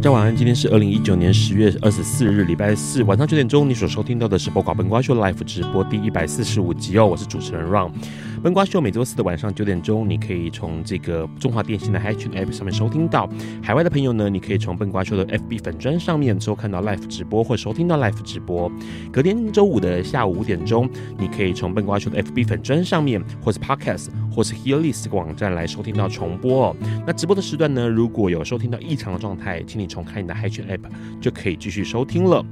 大家晚安，今天是二零一九年十月二十四日，礼拜四晚上九点钟，你所收听到的是《播瓜笨瓜秀》Live 直播第一百四十五集哦，我是主持人 Ron。笨瓜秀每周四的晚上九点钟，你可以从这个中华电信的 h i t u n App 上面收听到。海外的朋友呢，你可以从笨瓜秀的 FB 粉专上面收看到 Live 直播或收听到 Live 直播。隔天周五的下午五点钟，你可以从笨瓜秀的 FB 粉专上面，或是 Podcast 或是 Hearlist 这个网站来收听到重播哦。那直播的时段呢，如果有收听到异常的状态，请你重开你的 Hi 趣 App 就可以继续收听了。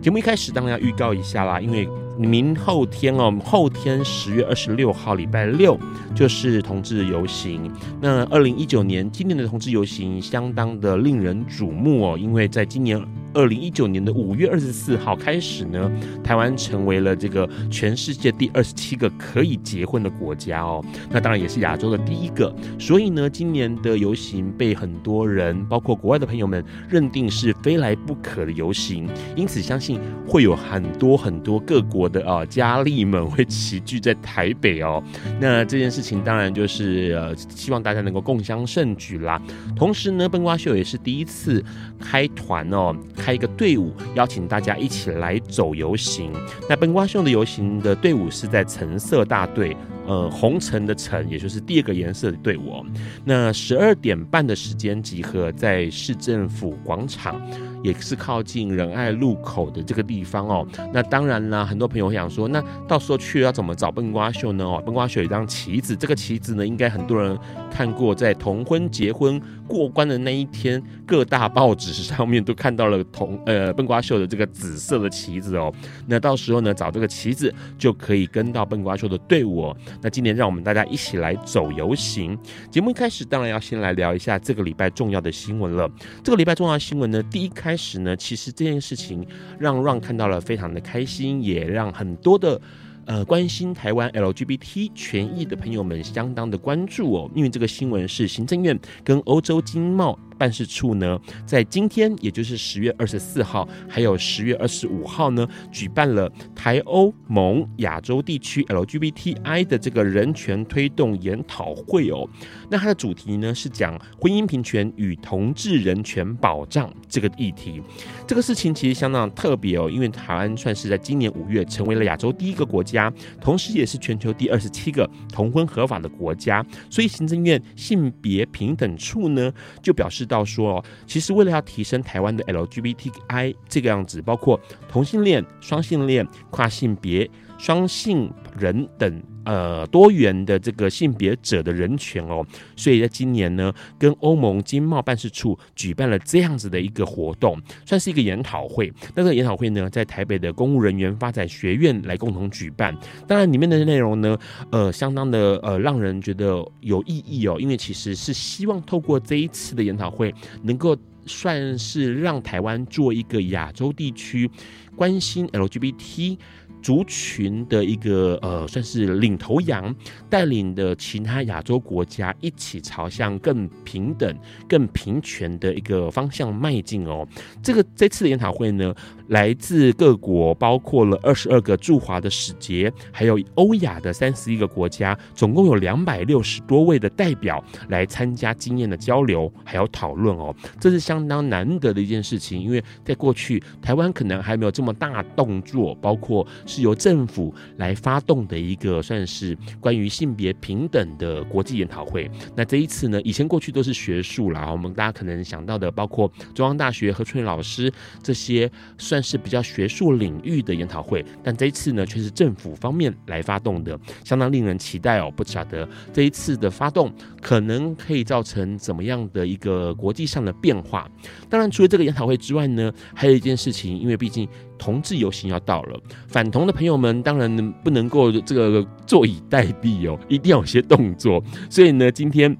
节目一开始当然要预告一下啦，因为明后天哦，后天十月二十六号礼拜六就是同志游行。那二零一九年今年的同志游行相当的令人瞩目哦，因为在今年。二零一九年的五月二十四号开始呢，台湾成为了这个全世界第二十七个可以结婚的国家哦。那当然也是亚洲的第一个。所以呢，今年的游行被很多人，包括国外的朋友们认定是非来不可的游行。因此，相信会有很多很多各国的啊佳丽们会齐聚在台北哦。那这件事情当然就是呃，希望大家能够共襄盛举啦。同时呢，笨瓜秀也是第一次开团哦。开一个队伍，邀请大家一起来走游行。那笨瓜秀的游行的队伍是在橙色大队，呃，红橙的橙，也就是第二个颜色的队伍。那十二点半的时间集合在市政府广场。也是靠近仁爱路口的这个地方哦。那当然啦，很多朋友想说，那到时候去要怎么找笨瓜秀呢？哦，笨瓜秀有一张旗子，这个旗子呢，应该很多人看过，在同婚结婚过关的那一天，各大报纸上面都看到了同呃笨瓜秀的这个紫色的旗子哦。那到时候呢，找这个旗子就可以跟到笨瓜秀的队伍哦。那今年让我们大家一起来走游行。节目一开始当然要先来聊一下这个礼拜重要的新闻了。这个礼拜重要新闻呢，第一开始呢，其实这件事情让 Ron 看到了非常的开心，也让很多的呃关心台湾 LGBT 权益的朋友们相当的关注哦，因为这个新闻是行政院跟欧洲经贸办事处呢，在今天，也就是十月二十四号，还有十月二十五号呢，举办了台欧盟亚洲地区 LGBTI 的这个人权推动研讨会哦。那它的主题呢是讲婚姻平权与同志人权保障这个议题。这个事情其实相当特别哦，因为台湾算是在今年五月成为了亚洲第一个国家，同时也是全球第二十七个同婚合法的国家。所以行政院性别平等处呢就表示。到说哦，其实为了要提升台湾的 LGBTI 这个样子，包括同性恋、双性恋、跨性别、双性人等呃多元的这个性别者的人权哦，所以在今年呢，跟欧盟经贸办事处举办了这样子的一个活动，算是一个研讨会。那个研讨会呢，在台北的公务人员发展学院来共同举办。当然，里面的内容呢，呃，相当的呃，让人觉得有意义哦，因为其实是希望透过这一次的研讨会，能够算是让台湾做一个亚洲地区关心 LGBT。族群的一个呃，算是领头羊，带领的其他亚洲国家一起朝向更平等、更平权的一个方向迈进哦。这个这次的研讨会呢，来自各国，包括了二十二个驻华的使节，还有欧亚的三十一个国家，总共有两百六十多位的代表来参加经验的交流，还有讨论哦。这是相当难得的一件事情，因为在过去台湾可能还没有这么大动作，包括是由政府来发动的一个算是关于性别平等的国际研讨会。那这一次呢，以前过去都是学术啦，我们大家可能想到的，包括中央大学何春雨老师这些算。但是比较学术领域的研讨会，但这一次呢，却是政府方面来发动的，相当令人期待哦。不晓得这一次的发动可能可以造成怎么样的一个国际上的变化。当然，除了这个研讨会之外呢，还有一件事情，因为毕竟同志游行要到了，反同的朋友们当然不能够这个坐以待毙哦，一定要有些动作。所以呢，今天。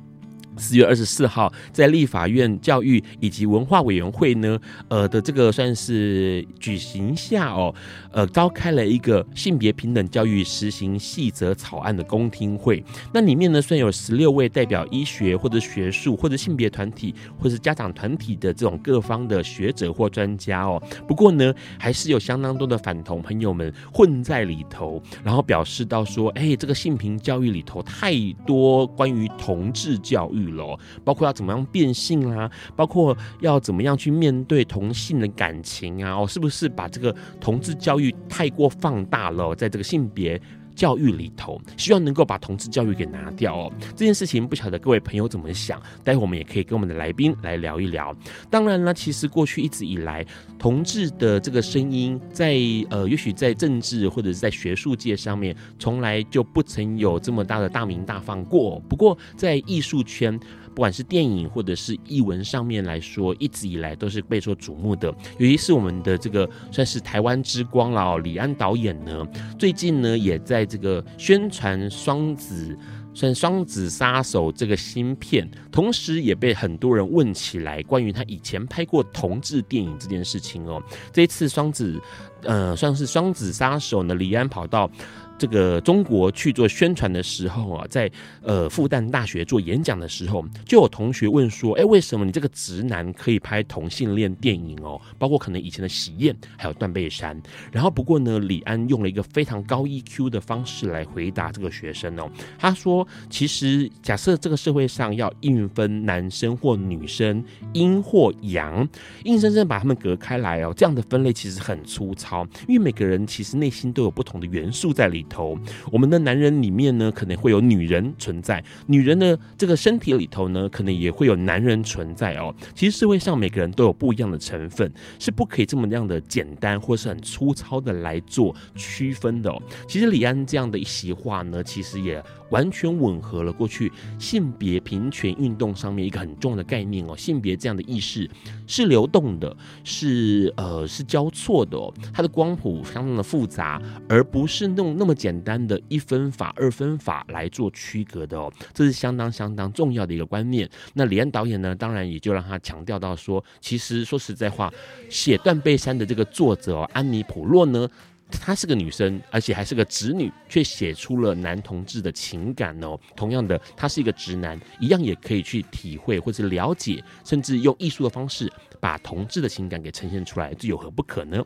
四月二十四号，在立法院教育以及文化委员会呢，呃的这个算是举行下哦，呃召开了一个性别平等教育实行细则草案的公听会。那里面呢，虽然有十六位代表医学或者学术或者性别团体或者家长团体的这种各方的学者或专家哦，不过呢，还是有相当多的反同朋友们混在里头，然后表示到说，哎，这个性平教育里头太多关于同志教育。包括要怎么样变性啊，包括要怎么样去面对同性的感情啊，哦，是不是把这个同志教育太过放大了？在这个性别。教育里头，希望能够把同志教育给拿掉哦。这件事情不晓得各位朋友怎么想，待会我们也可以跟我们的来宾来聊一聊。当然呢，其实过去一直以来，同志的这个声音在呃，也许在政治或者是在学术界上面，从来就不曾有这么大的大名大放过。不过在艺术圈，不管是电影或者是译文上面来说，一直以来都是备受瞩目的。尤其是我们的这个算是台湾之光了，李安导演呢，最近呢也在这个宣传双子，算双子杀手这个新片，同时也被很多人问起来关于他以前拍过同志电影这件事情哦。这一次双子，呃，算是双子杀手呢，李安跑到。这个中国去做宣传的时候啊，在呃复旦大学做演讲的时候，就有同学问说：“哎，为什么你这个直男可以拍同性恋电影哦？包括可能以前的喜宴，还有断背山。”然后不过呢，李安用了一个非常高 EQ 的方式来回答这个学生哦。他说：“其实假设这个社会上要硬分男生或女生，阴或阳，硬生生把他们隔开来哦，这样的分类其实很粗糙，因为每个人其实内心都有不同的元素在里。”头，我们的男人里面呢，可能会有女人存在；女人的这个身体里头呢，可能也会有男人存在哦。其实社会上每个人都有不一样的成分，是不可以这么样的简单或是很粗糙的来做区分的哦。其实李安这样的一席话呢，其实也。完全吻合了过去性别平权运动上面一个很重要的概念哦，性别这样的意识是流动的，是呃是交错的哦，它的光谱相当的复杂，而不是那那么简单的一分法二分法来做区隔的哦，这是相当相当重要的一个观念。那李安导演呢，当然也就让他强调到说，其实说实在话，写《断背山》的这个作者，安妮普洛呢。她是个女生，而且还是个直女，却写出了男同志的情感哦。同样的，他是一个直男，一样也可以去体会或者了解，甚至用艺术的方式。把同志的情感给呈现出来，这有何不可呢？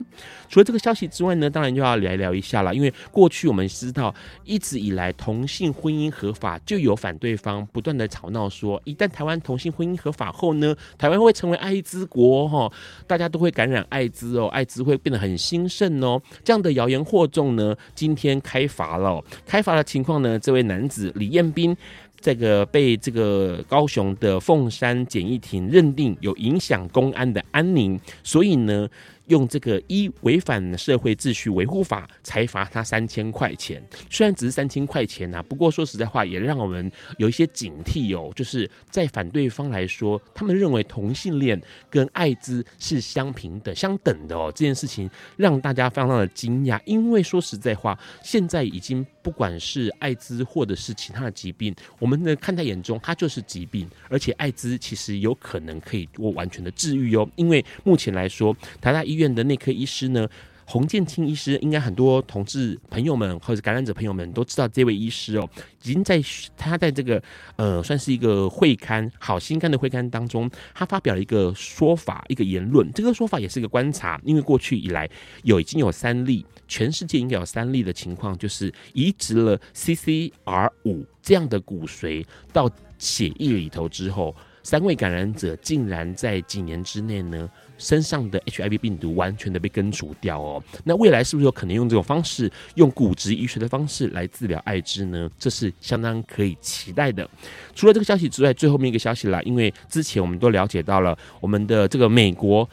除了这个消息之外呢，当然就要来聊一下了。因为过去我们知道，一直以来同性婚姻合法，就有反对方不断的吵闹说，一旦台湾同性婚姻合法后呢，台湾会成为艾滋国哈，大家都会感染艾滋哦，艾滋会变得很兴盛哦。这样的谣言惑众呢，今天开罚了，开罚的情况呢，这位男子李彦斌。这个被这个高雄的凤山简易庭认定有影响公安的安宁，所以呢。用这个一违反社会秩序维护法，才罚他三千块钱。虽然只是三千块钱、啊，不过说实在话，也让我们有一些警惕哦。就是在反对方来说，他们认为同性恋跟艾滋是相平等、相等的哦。这件事情让大家非常的惊讶，因为说实在话，现在已经不管是艾滋或者是其他的疾病，我们呢看在眼中，它就是疾病，而且艾滋其实有可能可以我完全的治愈哦。因为目前来说，台大医院的内科医师呢，洪建清医师，应该很多同志朋友们或者感染者朋友们都知道这位医师哦，已经在他在这个呃算是一个会刊《好心肝》的会刊当中，他发表了一个说法，一个言论。这个说法也是一个观察，因为过去以来有已经有三例，全世界应该有三例的情况，就是移植了 CCR 五这样的骨髓到血液里头之后，三位感染者竟然在几年之内呢，身上的 HIV 病毒完全的被根除掉哦，那未来是不是有可能用这种方式，用骨质医学的方式来治疗艾滋呢？这是相当可以期待的。除了这个消息之外，最后面一个消息啦，因为之前我们都了解到了，我们的这个美国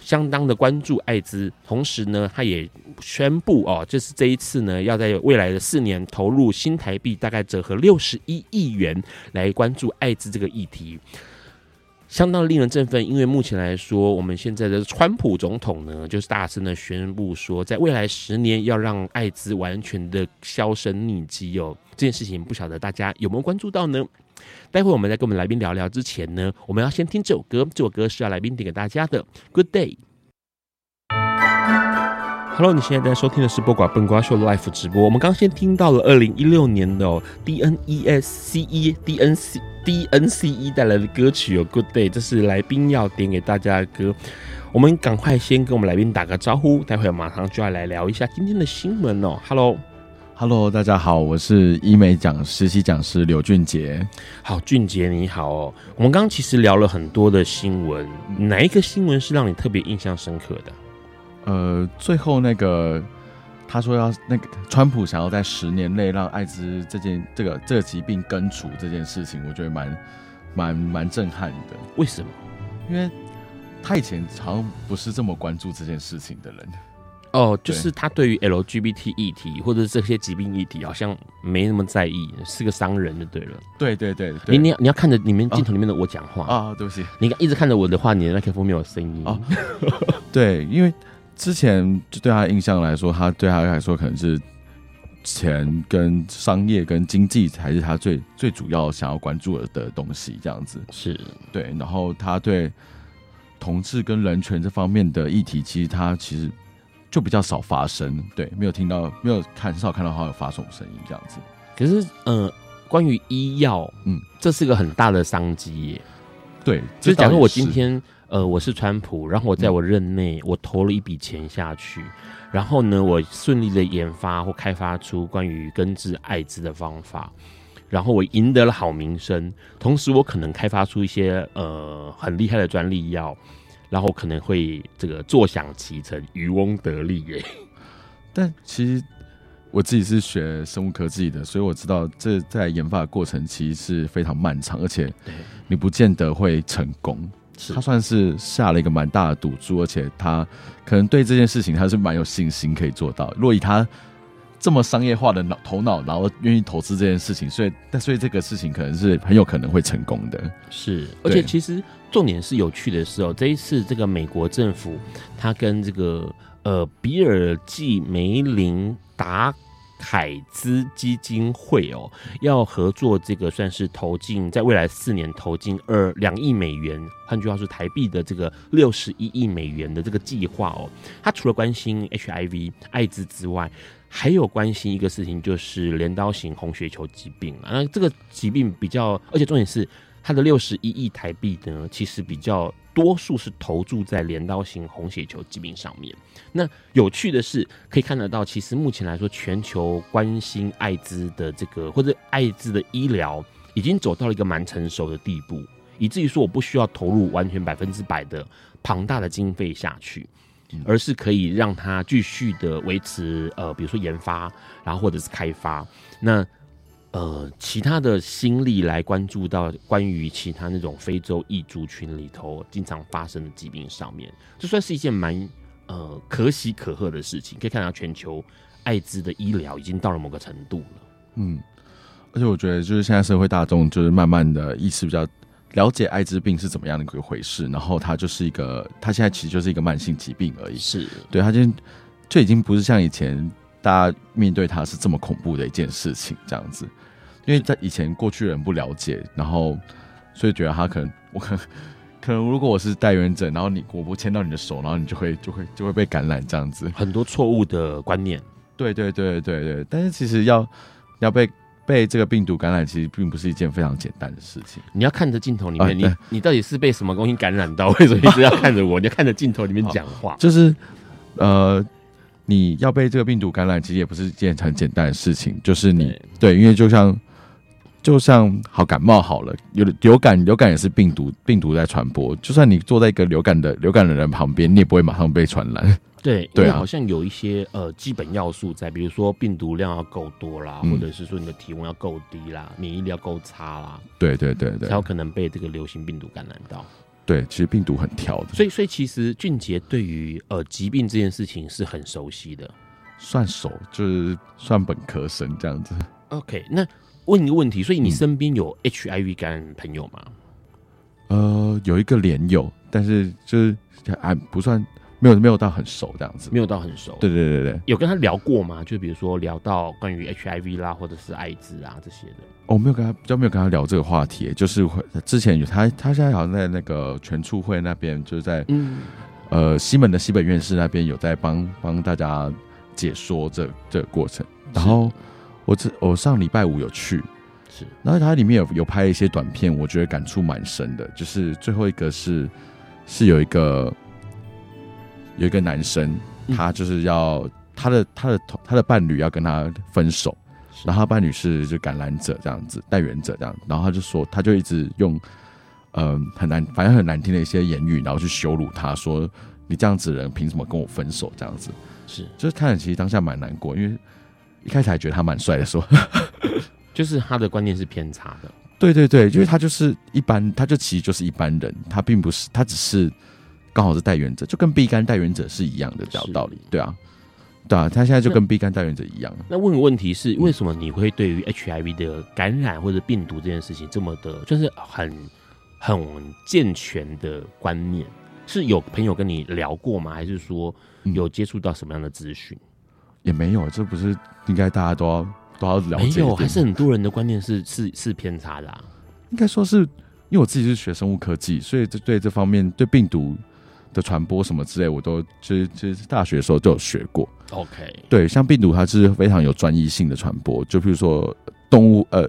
相当的关注艾滋，同时呢，他也宣布哦，就是这一次呢，要在未来的四年投入新台币大概折合六十一亿元来关注艾滋这个议题。相当令人振奋，因为目前来说，我们现在的川普总统呢，就是大声的宣布说，在未来十年要让艾滋完全的销声匿迹哦。这件事情不晓得大家有没有关注到呢？待会我们再跟我们来宾聊聊之前呢，我们要先听这首歌，这首歌是要来宾点给大家的。Good day。Hello，你现在在收听的是播寡笨瓜秀 Live 直播。我们刚先听到了二零一六年的、哦、DNESCE DNC DNCE 带来的歌曲有、哦、Good Day，这是来宾要点给大家的歌。我们赶快先跟我们来宾打个招呼，待会马上就要来聊一下今天的新闻哦。Hello，Hello，大家好，我是医美讲实习讲师刘俊杰。好，俊杰你好哦。我们刚刚其实聊了很多的新闻，哪一个新闻是让你特别印象深刻的？呃，最后那个他说要那个川普想要在十年内让艾滋这件这个这个疾病根除这件事情，我觉得蛮蛮蛮震撼的。为什么？因为他以前好像不是这么关注这件事情的人。哦，就是他对于 LGBT 议题或者这些疾病议题好像没那么在意，是个商人就对了。对对对，对，你你要你要看着里面镜头里面的我讲话啊，哦，对不起，你一直看着我的话，你的麦克风没有声音。哦，对，因为。之前就对他的印象来说，他对他来说可能是钱跟商业跟经济才是他最最主要想要关注的东西，这样子是对。然后他对同志跟人权这方面的议题，其实他其实就比较少发声，对，没有听到，没有看，很少看到他有发什么声音这样子。可是，呃，关于医药，嗯，这是个很大的商机耶。对，就是假如我今天。呃，我是川普，然后我在我任内，我投了一笔钱下去，然后呢，我顺利的研发或开发出关于根治艾滋的方法，然后我赢得了好名声，同时我可能开发出一些呃很厉害的专利药，然后可能会这个坐享其成，渔翁得利耶。但其实我自己是学生物科技的，所以我知道这在研发的过程其实是非常漫长，而且你不见得会成功。他算是下了一个蛮大的赌注，而且他可能对这件事情他是蛮有信心可以做到。若以他这么商业化的脑头脑，然后愿意投资这件事情，所以但所以这个事情可能是很有可能会成功的。是，而且其实重点是有趣的是哦，这一次这个美国政府他跟这个呃比尔季梅林达。凯兹基金会哦，要合作这个算是投进，在未来四年投进二两亿美元，换句话说台币的这个六十一亿美元的这个计划哦。他除了关心 HIV 艾滋之外，还有关心一个事情，就是镰刀型红血球疾病啊。那这个疾病比较，而且重点是它的六十一亿台币呢，其实比较。多数是投注在镰刀型红血球疾病上面。那有趣的是，可以看得到，其实目前来说，全球关心艾滋的这个或者艾滋的医疗，已经走到了一个蛮成熟的地步，以至于说我不需要投入完全百分之百的庞大的经费下去，而是可以让它继续的维持，呃，比如说研发，然后或者是开发。那呃，其他的心力来关注到关于其他那种非洲异族群里头经常发生的疾病上面，这算是一件蛮呃可喜可贺的事情。可以看到全球艾滋的医疗已经到了某个程度了。嗯，而且我觉得就是现在社会大众就是慢慢的意识比较了解艾滋病是怎么样的一个回事，然后它就是一个，它现在其实就是一个慢性疾病而已。是，对，它就就已经不是像以前大家面对它是这么恐怖的一件事情这样子。因为在以前过去人不了解，然后所以觉得他可能我可能可能如果我是带原者，然后你我不牵到你的手，然后你就会就会就会被感染这样子。很多错误的观念。对对对对对，但是其实要要被被这个病毒感染，其实并不是一件非常简单的事情。你要看着镜头里面，啊、你你到底是被什么东西感染到？为什么一直要看着我？你要看着镜头里面讲话。就是呃，你要被这个病毒感染，其实也不是一件很简单的事情。就是你对，对，因为就像就像好感冒好了，有流感，流感也是病毒病毒在传播。就算你坐在一个流感的流感的人旁边，你也不会马上被传染。对，对啊，好像有一些呃基本要素在，比如说病毒量要够多啦，嗯、或者是说你的体温要够低啦，免疫力要够差啦，对对对对，才有可能被这个流行病毒感染到。对，其实病毒很挑的，所以所以其实俊杰对于呃疾病这件事情是很熟悉的，算熟，就是算本科生这样子。OK，那问一个问题，所以你身边有 HIV 感染朋友吗？嗯、呃，有一个连友，但是就是还不算。没有没有到很熟这样子，没有到很熟。对对对对，有跟他聊过吗？就比如说聊到关于 HIV 啦，或者是艾滋啊这些的。哦，没有跟他，比较没有跟他聊这个话题。就是之前有他，他现在好像在那个全促会那边，就是在嗯呃西门的西本院士那边有在帮帮大家解说这这个过程。然后我这我上礼拜五有去，是，然后它里面有有拍一些短片，我觉得感触蛮深的。就是最后一个是是有一个。有一个男生，他就是要他的他的他的伴侣要跟他分手，然后他伴侣是就感染者这样子，带原者这样，然后他就说，他就一直用嗯、呃、很难，反正很难听的一些言语，然后去羞辱他，说你这样子的人凭什么跟我分手这样子？是，就是看了其实当下蛮难过，因为一开始还觉得他蛮帅的，说 就是他的观念是偏差的，对对对，因为他就是一般，他就其实就是一般人，他并不是，他只是。刚好是带原者，就跟 B 肝带原者是一样的这道理，对啊，对啊，他现在就跟 B 肝带原者一样。那问个问题是，为什么你会对于 HIV 的感染或者病毒这件事情这么的，就是很很健全的观念？是有朋友跟你聊过吗？还是说有接触到什么样的资讯？也没有，这不是应该大家都要都要了解？没有，还是很多人的观念是 是是偏差的啊。应该说是因为我自己是学生物科技，所以这对这方面对病毒。的传播什么之类，我都其实其实大学的时候都有学过。OK，对，像病毒它是非常有专一性的传播，就比如说动物，呃，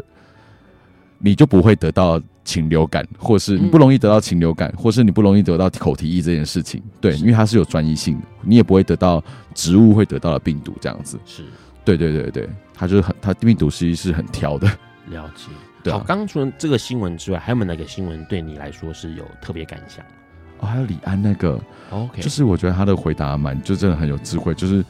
你就不会得到禽流感，或是你不容易得到禽流感，或是你不容易得到口蹄疫这件事情。对，因为它是有专一性的，你也不会得到植物会得到的病毒这样子。是，对对对对，它就是很，它病毒实际是很挑的。了解。对啊，好，刚刚除了这个新闻之外，还有没有哪个新闻对你来说是有特别感想？哦，还有李安那个，OK，就是我觉得他的回答蛮，就真的很有智慧。就是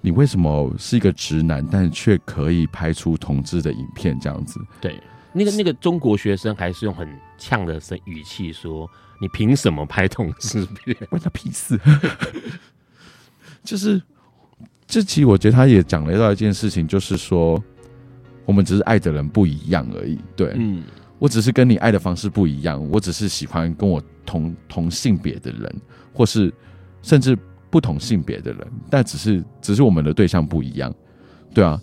你为什么是一个直男，但却可以拍出同志的影片这样子？对，那个那个中国学生还是用很呛的声语气说：“你凭什么拍同志片？关他屁事！” 就是，这期我觉得他也讲了到一件事情，就是说我们只是爱的人不一样而已。对，嗯。我只是跟你爱的方式不一样，我只是喜欢跟我同同性别的人，或是甚至不同性别的人，但只是只是我们的对象不一样，对啊。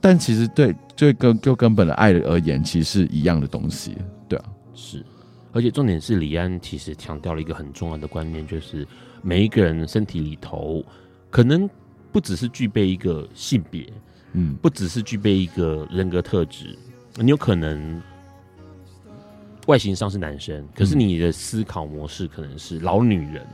但其实对最根就根本的爱而言，其实是一样的东西，对啊。是，而且重点是李安其实强调了一个很重要的观念，就是每一个人身体里头可能不只是具备一个性别，嗯，不只是具备一个人格特质，你有可能。外形上是男生，可是你的思考模式可能是老女人。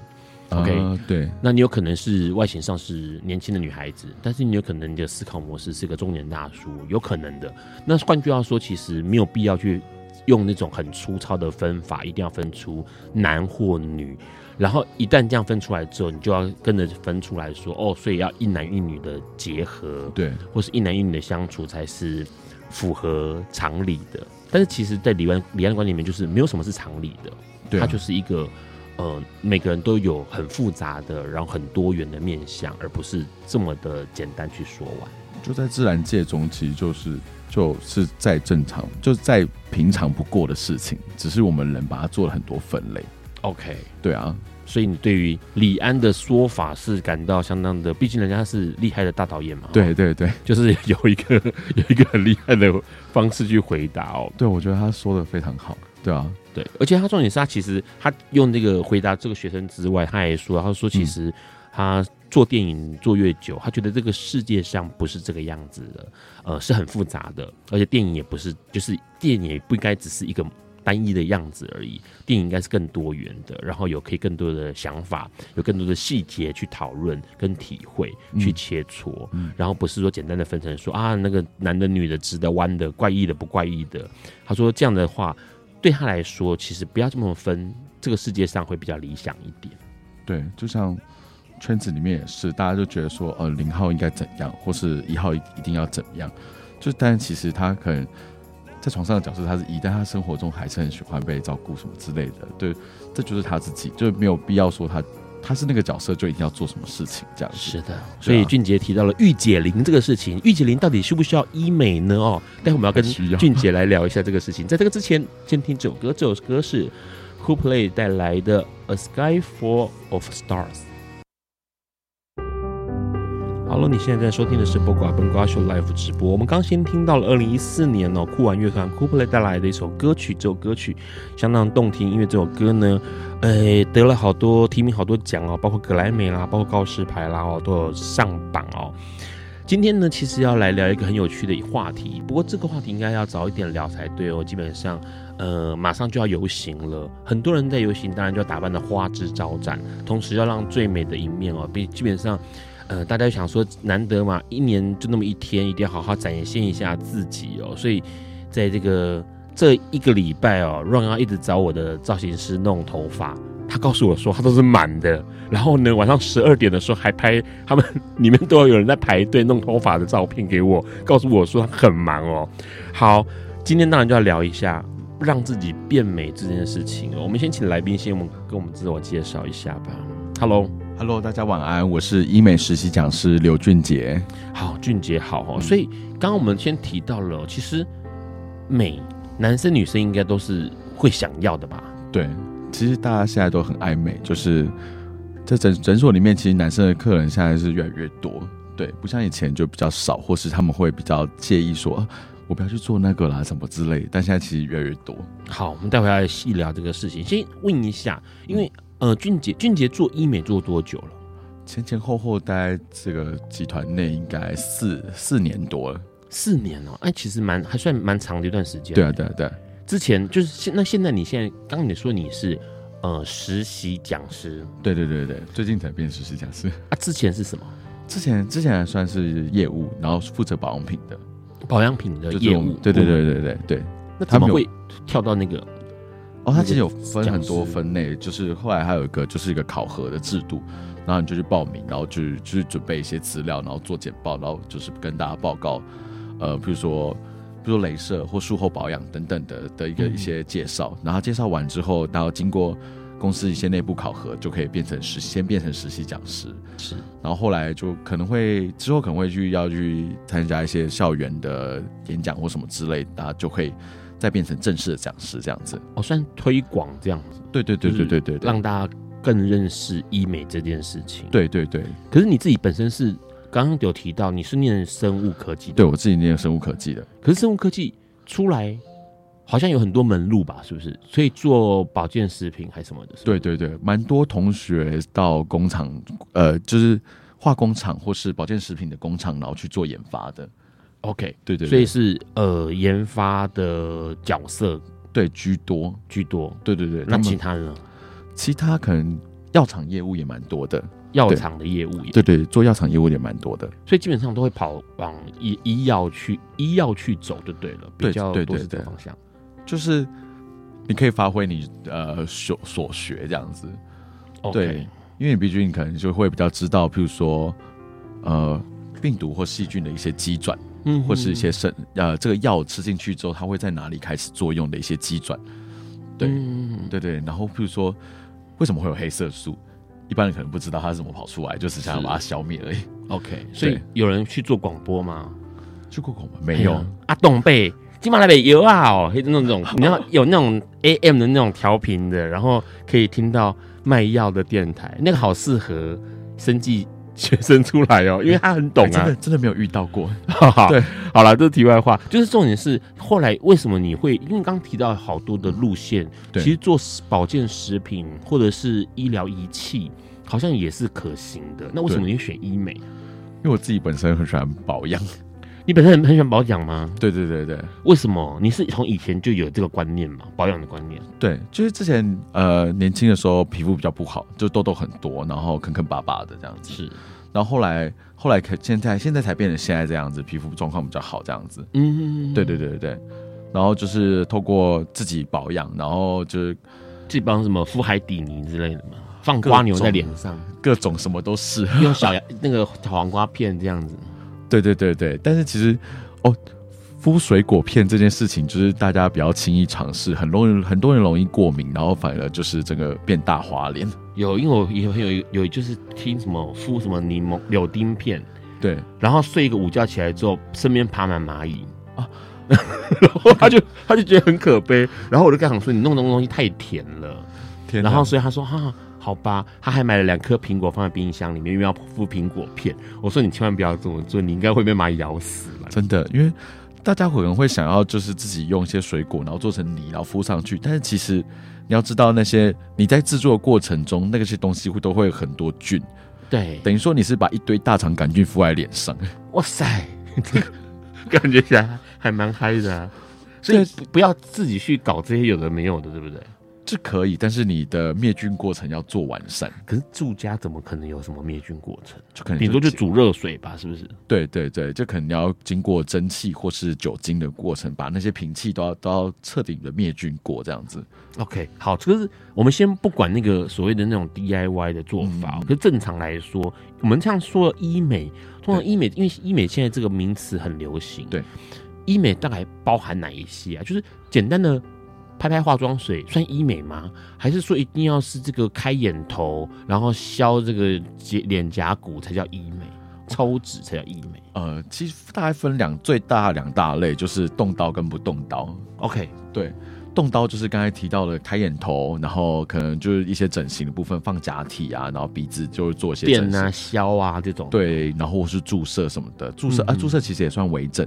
嗯、OK，、呃、对，那你有可能是外形上是年轻的女孩子，但是你有可能你的思考模式是个中年大叔，有可能的。那换句话说，其实没有必要去用那种很粗糙的分法，一定要分出男或女。然后一旦这样分出来之后，你就要跟着分出来说，哦，所以要一男一女的结合，对，或是一男一女的相处才是符合常理的。但是其实，在李安李安的观点里面，就是没有什么是常理的，对、啊，它就是一个，呃，每个人都有很复杂的，然后很多元的面向，而不是这么的简单去说完。就在自然界中，其实就是就是再正常，就是再平常不过的事情，只是我们人把它做了很多分类。OK，对啊。所以你对于李安的说法是感到相当的，毕竟人家是厉害的大导演嘛。对对对，就是有一个 有一个很厉害的方式去回答哦。对，我觉得他说的非常好。对啊，对，而且他重点是他其实他用这个回答这个学生之外，他也说，他说其实他做电影做越久，他觉得这个世界上不是这个样子的，呃，是很复杂的，而且电影也不是，就是电影也不应该只是一个。单一的样子而已，电影应该是更多元的，然后有可以更多的想法，有更多的细节去讨论跟体会，去切磋，嗯，然后不是说简单的分成说啊那个男的女的直的弯的怪异的不怪异的。他说这样的话对他来说，其实不要这么分，这个世界上会比较理想一点。对，就像圈子里面也是，大家就觉得说呃零号应该怎样，或是一号一定要怎样，就但其实他可能。在床上的角色他是一，但他生活中还是很喜欢被照顾什么之类的。对，这就是他自己，就没有必要说他他是那个角色就一定要做什么事情这样子。是的，所以俊杰提到了御姐林这个事情，御姐林到底需不需要医美呢？哦，待会我们要跟俊杰来聊一下这个事情。在这个之前，先听这首歌，这首歌是 Coldplay 带来的《A Sky Full of Stars》。Hello，你现在在收听的是《播瓜笨瓜秀》Live 直播。我们刚先听到了二零一四年哦，酷玩乐团 Coldplay 带来的一首歌曲，这首歌曲相当动听，因为这首歌呢，呃，得了好多提名，好多奖哦，包括格莱美啦，包括告示牌啦哦，都有上榜哦。今天呢，其实要来聊一个很有趣的话题，不过这个话题应该要早一点聊才对哦。基本上，呃，马上就要游行了，很多人在游行，当然就要打扮得花枝招展，同时要让最美的一面哦，比基本上。呃，大家想说难得嘛，一年就那么一天，一定要好好展现一下自己哦。所以，在这个这一个礼拜哦，Ron 要一直找我的造型师弄头发。他告诉我说，他都是满的。然后呢，晚上十二点的时候还拍他们里面都要有人在排队弄头发的照片给我，告诉我说他很忙哦。好，今天当然就要聊一下让自己变美这件事情哦。我们先请来宾先我们跟我们自我介绍一下吧。Hello。Hello，大家晚安，我是医美实习讲师刘俊杰。好，俊杰好哈。所以刚刚我们先提到了，其实美，男生女生应该都是会想要的吧？对，其实大家现在都很爱美，就是在诊诊所里面，其实男生的客人现在是越来越多。对，不像以前就比较少，或是他们会比较介意说，我不要去做那个啦，什么之类的。但现在其实越来越多。好，我们待会要细聊这个事情。先问一下，因为。呃，俊杰，俊杰做医美做多久了？前前后后待这个集团内应该四四年多了。四年哦，哎，其实蛮还算蛮长的一段时间。对啊，对啊，对啊。之前就是现那现在你现在刚刚你说你是呃实习讲师，对对对对，最近才变实习讲师啊。之前是什么？之前之前还算是业务，然后负责保养品的保养品的业务。对对对对对对。那怎么会跳到那个？哦，它其实有分很多分类，就是后来还有一个就是一个考核的制度，然后你就去报名，然后就就是准备一些资料，然后做简报，然后就是跟大家报告，呃，比如说比如说镭射或术后保养等等的的一个一些介绍，然后介绍完之后，然后经过公司一些内部考核，就可以变成实先变成实习讲师，是，然后后来就可能会之后可能会去要去参加一些校园的演讲或什么之类，大家就会。再变成正式的讲师这样子，哦，算推广这样子，对对对对对对，让大家更认识医美这件事情。对对对，可是你自己本身是刚刚有提到你是念生物科技的，对我自己念生物科技的。可是生物科技出来好像有很多门路吧？是不是？所以做保健食品还是什么的？对对对，蛮多同学到工厂，呃，就是化工厂或是保健食品的工厂，然后去做研发的。OK，对，对对，所以是呃研发的角色对居多居多，对对对。那其他呢？其他可能药厂业务也蛮多的，药厂的业务也对，对对，做药厂业务也蛮多的，所以基本上都会跑往医医药去医药去走就对了，比较多是这个方向。就是你可以发挥你呃所所学这样子，okay. 对，因为你毕竟可能就会比较知道，譬如说呃病毒或细菌的一些机转。嗯，或是一些生呃，这个药吃进去之后，它会在哪里开始作用的一些机转，对、嗯，对对。然后，譬如说，为什么会有黑色素？一般人可能不知道它是怎么跑出来，就是想要把它消灭而已。OK，所以有人去做广播吗？去过广播没有？阿，东北金马来北有啊哦，那种 你要有那种 AM 的那种调频的，然后可以听到卖药的电台，那个好适合生技学生出来哦，因为他很懂啊，真的真的没有遇到过。对，好了，这是题外话，就是重点是后来为什么你会？因为刚提到好多的路线，对其实做保健食品或者是医疗仪器，好像也是可行的。那为什么你会选医美？因为我自己本身很喜欢保养。你本身很很喜欢保养吗？对对对对。为什么？你是从以前就有这个观念吗？保养的观念？对，就是之前呃年轻的时候皮肤比较不好，就痘痘很多，然后坑坑巴巴的这样子。是。然后后来后来可现在现在才变成现在这样子，皮肤状况比较好这样子。嗯，对对对对对。然后就是透过自己保养，然后就是自己帮什么敷海底泥之类的嘛，放瓜牛在脸上，各种什么都是，用小那个黄瓜片这样子。对对对对，但是其实哦，敷水果片这件事情，就是大家比较轻易尝试，很容易很多人容易过敏，然后反而就是整个变大花脸。有，因为我有有有就是听什么敷什么柠檬柳丁片，对，然后睡一个午觉起来之后，身边爬满蚂蚁啊，然后他就他就觉得很可悲，然后我就跟他说，你弄的东西太甜了，天哪，然后所以他说哈。啊好吧，他还买了两颗苹果放在冰箱里面，因为要敷苹果片。我说你千万不要这么做，你应该会被蚂蚁咬死了。真的，因为大家可能会想要就是自己用一些水果，然后做成泥，然后敷上去。但是其实你要知道，那些你在制作的过程中，那个些东西会都会有很多菌。对，等于说你是把一堆大肠杆菌敷在脸上。哇塞，感觉起来还蛮嗨的啊。所以不要自己去搞这些有的没有的，对不对？是可以，但是你的灭菌过程要做完善。可是住家怎么可能有什么灭菌过程？就可能顶多就煮热水吧，是不是？对对对，就可能要经过蒸汽或是酒精的过程，把那些瓶器都要都要彻底的灭菌过，这样子。OK，好，这个是我们先不管那个所谓的那种 DIY 的做法。嗯、可是正常来说，我们这样说医美，通常医美，因为医美现在这个名词很流行。对，医美大概包含哪一些啊？就是简单的。拍拍化妆水算医美吗？还是说一定要是这个开眼头，然后削这个脸颊骨才叫医美？抽脂才叫医美？呃，其实大概分两最大两大类，就是动刀跟不动刀。OK，对，动刀就是刚才提到的开眼头，然后可能就是一些整形的部分，放假体啊，然后鼻子就是做一些整形啊、削啊这种。对，然后或是注射什么的，注射、嗯、啊，注射其实也算微整。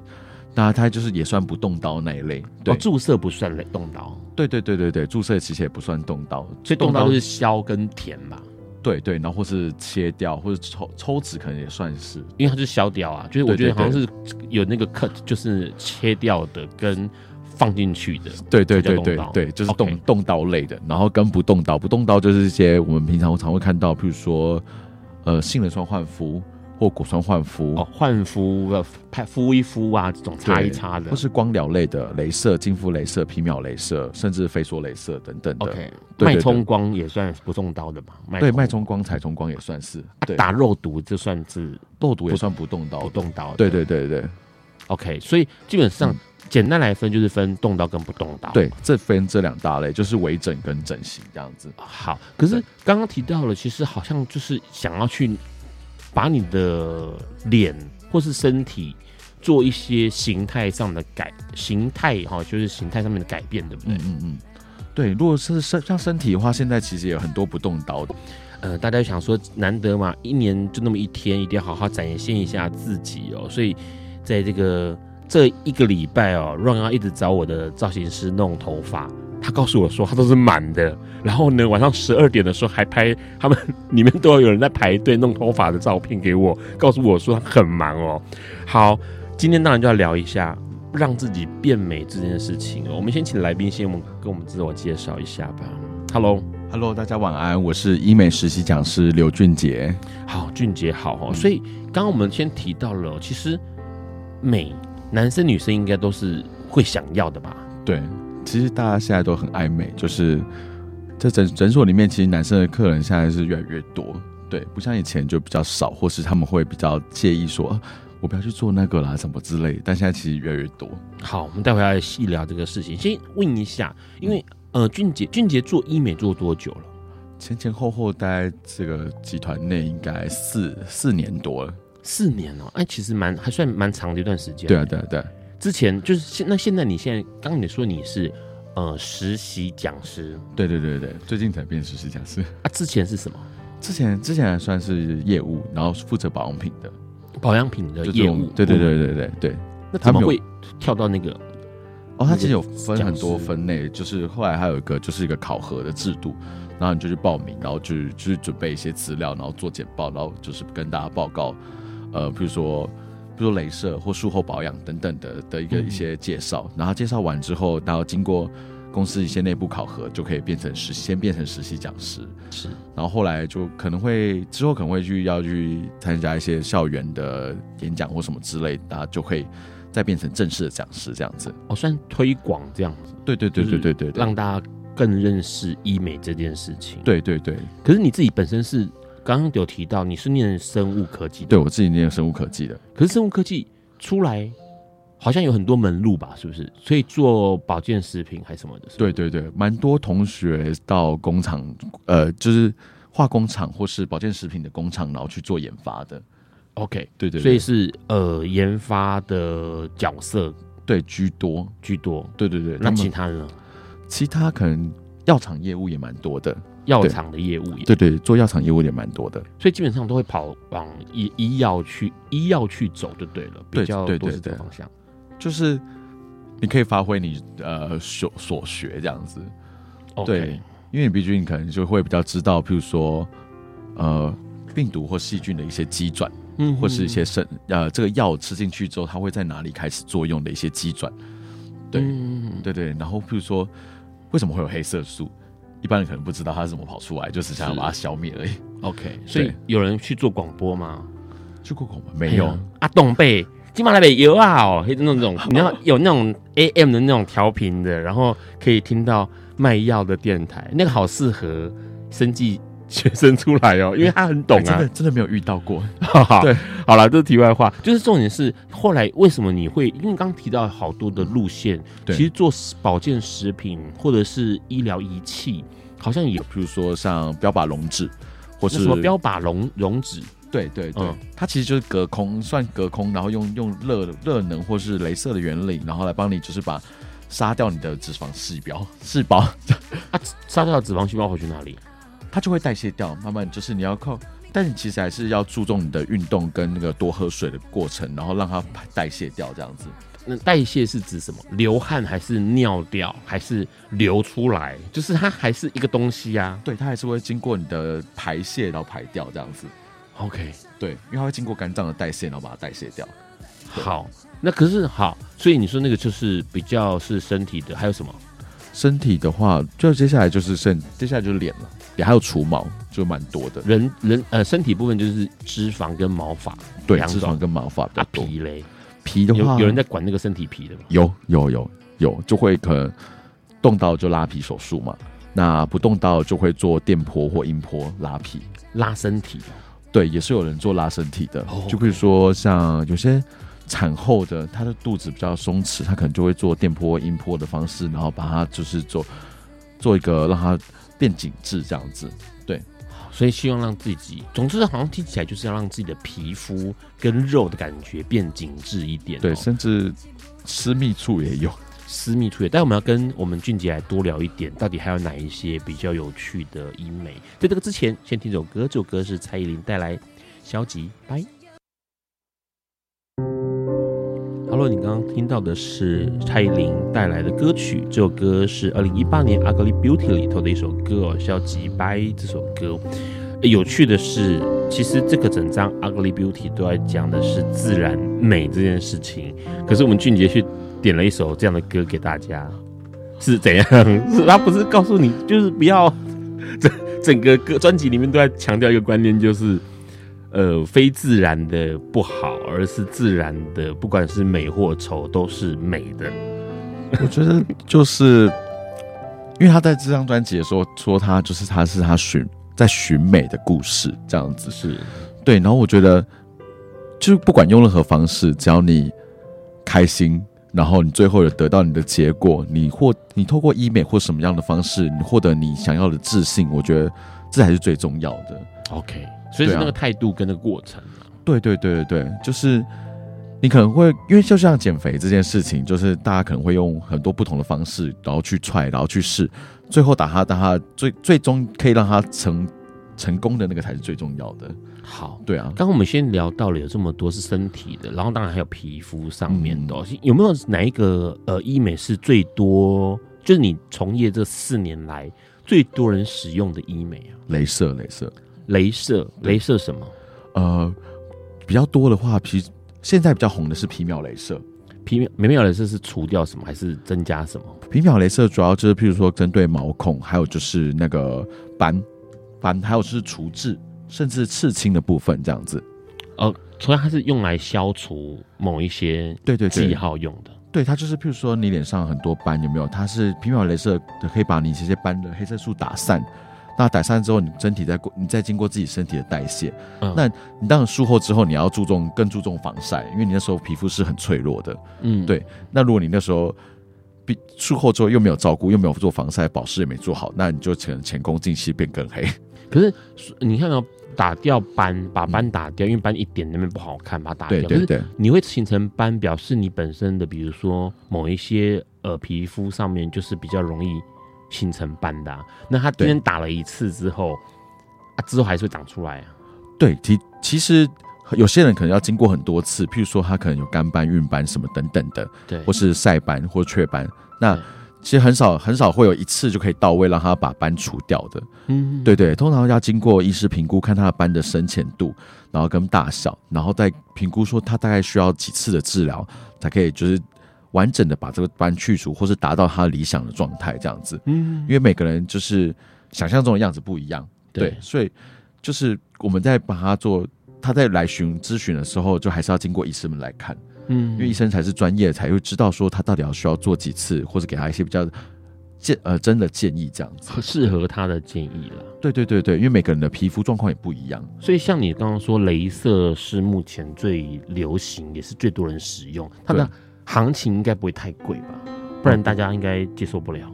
那它就是也算不动刀那一类，对，哦、注射不算类动刀，对对对对对，注射其实也不算动刀，所以动刀是削跟填嘛，对对，然后或是切掉或者抽抽脂可能也算是，因为它是削掉啊，就是我觉得好像是有那个 cut，就是切掉的跟放进去的，对对对对对，就是动动刀类的，然后跟不动刀，不动刀就是一些我们平常常会看到，譬如说呃性的双换肤。或果酸换肤哦，换肤、拍敷一敷啊，这种擦一擦的，或是光疗类的，镭射、净肤镭射、皮秒镭射，甚至飞梭镭射等等的。OK，脉冲光也算不动刀的嘛？对，脉冲光、彩冲光也算是。对，打肉毒这算是肉毒也算不动刀，不动刀。对对对对。OK，所以基本上简单来分就是分动刀跟不动刀。对，这分这两大类，就是微整跟整形这样子。好，可是刚刚提到了，其实好像就是想要去。把你的脸或是身体做一些形态上的改形态哈，就是形态上面的改变，对不对？嗯嗯嗯，对。如果是身像身体的话，现在其实也有很多不动刀的。呃，大家想说难得嘛，一年就那么一天，一定要好好展现一下自己哦。所以在这个这一个礼拜哦，Ron 要一直找我的造型师弄头发。他告诉我说，他都是满的。然后呢，晚上十二点的时候还拍他们里面都要有人在排队弄头发的照片给我，告诉我说他很忙哦。好，今天当然就要聊一下让自己变美这件事情。我们先请来宾先我们跟我们自我介绍一下吧。Hello，Hello，大家晚安，我是医美实习讲师刘俊杰。好，俊杰好哦。所以刚刚我们先提到了，其实美男生女生应该都是会想要的吧？对。其实大家现在都很爱美，就是在诊诊所里面，其实男生的客人现在是越来越多，对，不像以前就比较少，或是他们会比较介意说，我不要去做那个啦，什么之类的。但现在其实越来越多。好，我们待会要来细聊这个事情。先问一下，因为呃，俊杰，俊杰做医美做多久了？前前后后大概这个集团内应该四四年多了。四年哦，哎，其实蛮还算蛮长的一段时间。对啊，对啊，对啊。之前就是现那现在你现在刚刚你说你是呃实习讲师，对对对对，最近才变实习讲师啊，之前是什么？之前之前还算是业务，然后负责保养品的保养品的业务。对对对对对对。那怎么会跳到那个？哦，他其实有分很多分类，就是后来还有一个就是一个考核的制度，然后你就去报名，然后就就是准备一些资料，然后做简报，然后就是跟大家报告，呃，比如说比如镭射或术后保养等等的的一个一些介绍，然后介绍完之后，然后经过公司一些内部考核，就可以变成实习，先变成实习讲师，是，然后后来就可能会之后可能会去要去参加一些校园的演讲或什么之类，大家就会。再变成正式的讲师这样子，哦，算推广这样子，对对对对对对，让大家更认识医美这件事情。对对对。可是你自己本身是刚刚有提到你是念生物科技的，对我自己念生物科技的。可是生物科技出来好像有很多门路吧？是不是？所以做保健食品还是什么的？对对对，蛮多同学到工厂，呃，就是化工厂或是保健食品的工厂，然后去做研发的。OK，对，对对，所以是呃研发的角色对居多居多，对对对。那其他呢？其他可能药厂业务也蛮多的，药厂的业务也对，对对，做药厂业务也蛮多的，所以基本上都会跑往医医药去医药去走就对了，比较多是这个方向。就是你可以发挥你呃所所学这样子.对，因为你毕竟可能就会比较知道，譬如说呃病毒或细菌的一些机转。嗯，或是一些生呃，这个药吃进去之后，它会在哪里开始作用的一些机转，对、嗯，对对。然后，譬如说，为什么会有黑色素？一般人可能不知道它是怎么跑出来，就是想要把它消灭而已。OK，所以有人去做广播吗？去过广播没有？阿，东北金马来北有啊，哦，那种你要有那种 AM 的那种调频的，然后可以听到卖药的电台，那个好适合生技。学生出来哦，因为他很懂啊，真的真的没有遇到过。对，好了，这是题外话，就是重点是后来为什么你会？因为刚提到好多的路线，其实做保健食品或者是医疗仪器，好像有，比如说像标靶溶脂，或是什么标靶溶溶脂，对对对、嗯，它其实就是隔空，算隔空，然后用用热热能或是镭射的原理，然后来帮你就是把杀掉你的脂肪细胞细胞。啊，杀掉的脂肪细胞会去哪里？它就会代谢掉，慢慢就是你要靠，但你其实还是要注重你的运动跟那个多喝水的过程，然后让它代谢掉这样子。那代谢是指什么？流汗还是尿掉，还是流出来？就是它还是一个东西啊。对，它还是会经过你的排泄，然后排掉这样子。OK，对，因为它会经过肝脏的代谢，然后把它代谢掉。好，那可是好，所以你说那个就是比较是身体的，还有什么？身体的话，就接下来就是身，接下来就是脸了。也还有除毛，就蛮多的。人人呃，身体部分就是脂肪跟毛发，对，脂肪跟毛发比较多。啊、皮嘞，皮的话有，有人在管那个身体皮的吗？有有有有，就会可能动到就拉皮手术嘛。那不动到就会做电波或音波拉皮拉身体。对，也是有人做拉身体的。Oh, okay. 就比如说像有些产后的，她的肚子比较松弛，她可能就会做电波、音波的方式，然后把它就是做做一个让它。变紧致这样子，对，所以希望让自己，总之好像听起来就是要让自己的皮肤跟肉的感觉变紧致一点，对，甚至私密处也有，私密处也。但我们要跟我们俊杰来多聊一点，到底还有哪一些比较有趣的医美？在这个之前，先听首歌，这首歌是蔡依林带来《消极》，拜。你刚刚听到的是蔡依林带来的歌曲，这首歌是二零一八年《Ugly Beauty》里头的一首歌哦，《消极掰》这首歌。有趣的是，其实这个整张《Ugly Beauty》都在讲的是自然美这件事情。可是我们俊杰去点了一首这样的歌给大家，是怎样？是他不是告诉你，就是不要整整个歌专辑里面都在强调一个观念，就是。呃，非自然的不好，而是自然的，不管是美或丑，都是美的。我觉得就是，因为他在这张专辑的时候说，他就是他是他寻在寻美的故事，这样子是对。然后我觉得，就是不管用任何方式，只要你开心，然后你最后有得到你的结果，你或你透过医美或什么样的方式，你获得你想要的自信，我觉得这才是最重要的。OK。所以是那个态度跟那个过程啊，对对对对对，就是你可能会因为就像减肥这件事情，就是大家可能会用很多不同的方式，然后去踹，然后去试，最后打他，打他最 最终可以让他成成功的那个才是最重要的。好，对啊，刚刚我们先聊到了有这么多是身体的，然后当然还有皮肤上面的、哦，嗯、有没有哪一个呃医美是最多？就是你从业这四年来最多人使用的医美啊？镭射，镭射，雷射，镭射什么？呃，比较多的话，皮现在比较红的是皮秒镭射。皮秒皮秒镭射是除掉什么，还是增加什么？皮秒镭射主要就是譬如说针对毛孔，还有就是那个斑斑，还有就是除痣，甚至刺青的部分这样子。哦，所以它是用来消除某一些对对记号用的。对，它就是譬如说你脸上很多斑有没有？它是皮秒镭射可以把你这些斑的黑色素打散。那改善之后，你身体再过，你再经过自己身体的代谢。嗯，那你当然术后之后，你要注重更注重防晒，因为你那时候皮肤是很脆弱的。嗯，对。那如果你那时候比术后之后又没有照顾，又没有做防晒，保湿也没做好，那你就可能前功尽弃，变更黑。可是你看到打掉斑，把斑打掉，嗯，因为斑一点那边不好看，把它打掉。对对对。你会形成斑，表示你本身的，比如说某一些呃皮肤上面就是比较容易。形成斑的、啊，那他今天打了一次之后，之后还是会长出来啊。对，其其实有些人可能要经过很多次，譬如说他可能有干斑、孕斑什么等等的，对，或是晒斑或雀斑，那其实很少很少会有一次就可以到位让他把斑除掉的。嗯，对对，通常要经过医师评估，看他的斑的深浅度，然后跟大小，然后再评估说他大概需要几次的治疗才可以，就是。完整的把这个斑去除，或是达到他理想的状态，这样子。嗯，因为每个人就是想象中的样子不一样，对，对，所以就是我们在把他做，他在来询咨询的时候，就还是要经过医生们来看，嗯，因为医生才是专业，才会知道说他到底要需要做几次，或者给他一些比较建呃真的建议，这样子。适合他的建议了。对对对对，因为每个人的皮肤状况也不一样，所以像你刚刚说，镭射是目前最流行，也是最多人使用，它的。行情应该不会太贵吧，不然大家应该接受不了。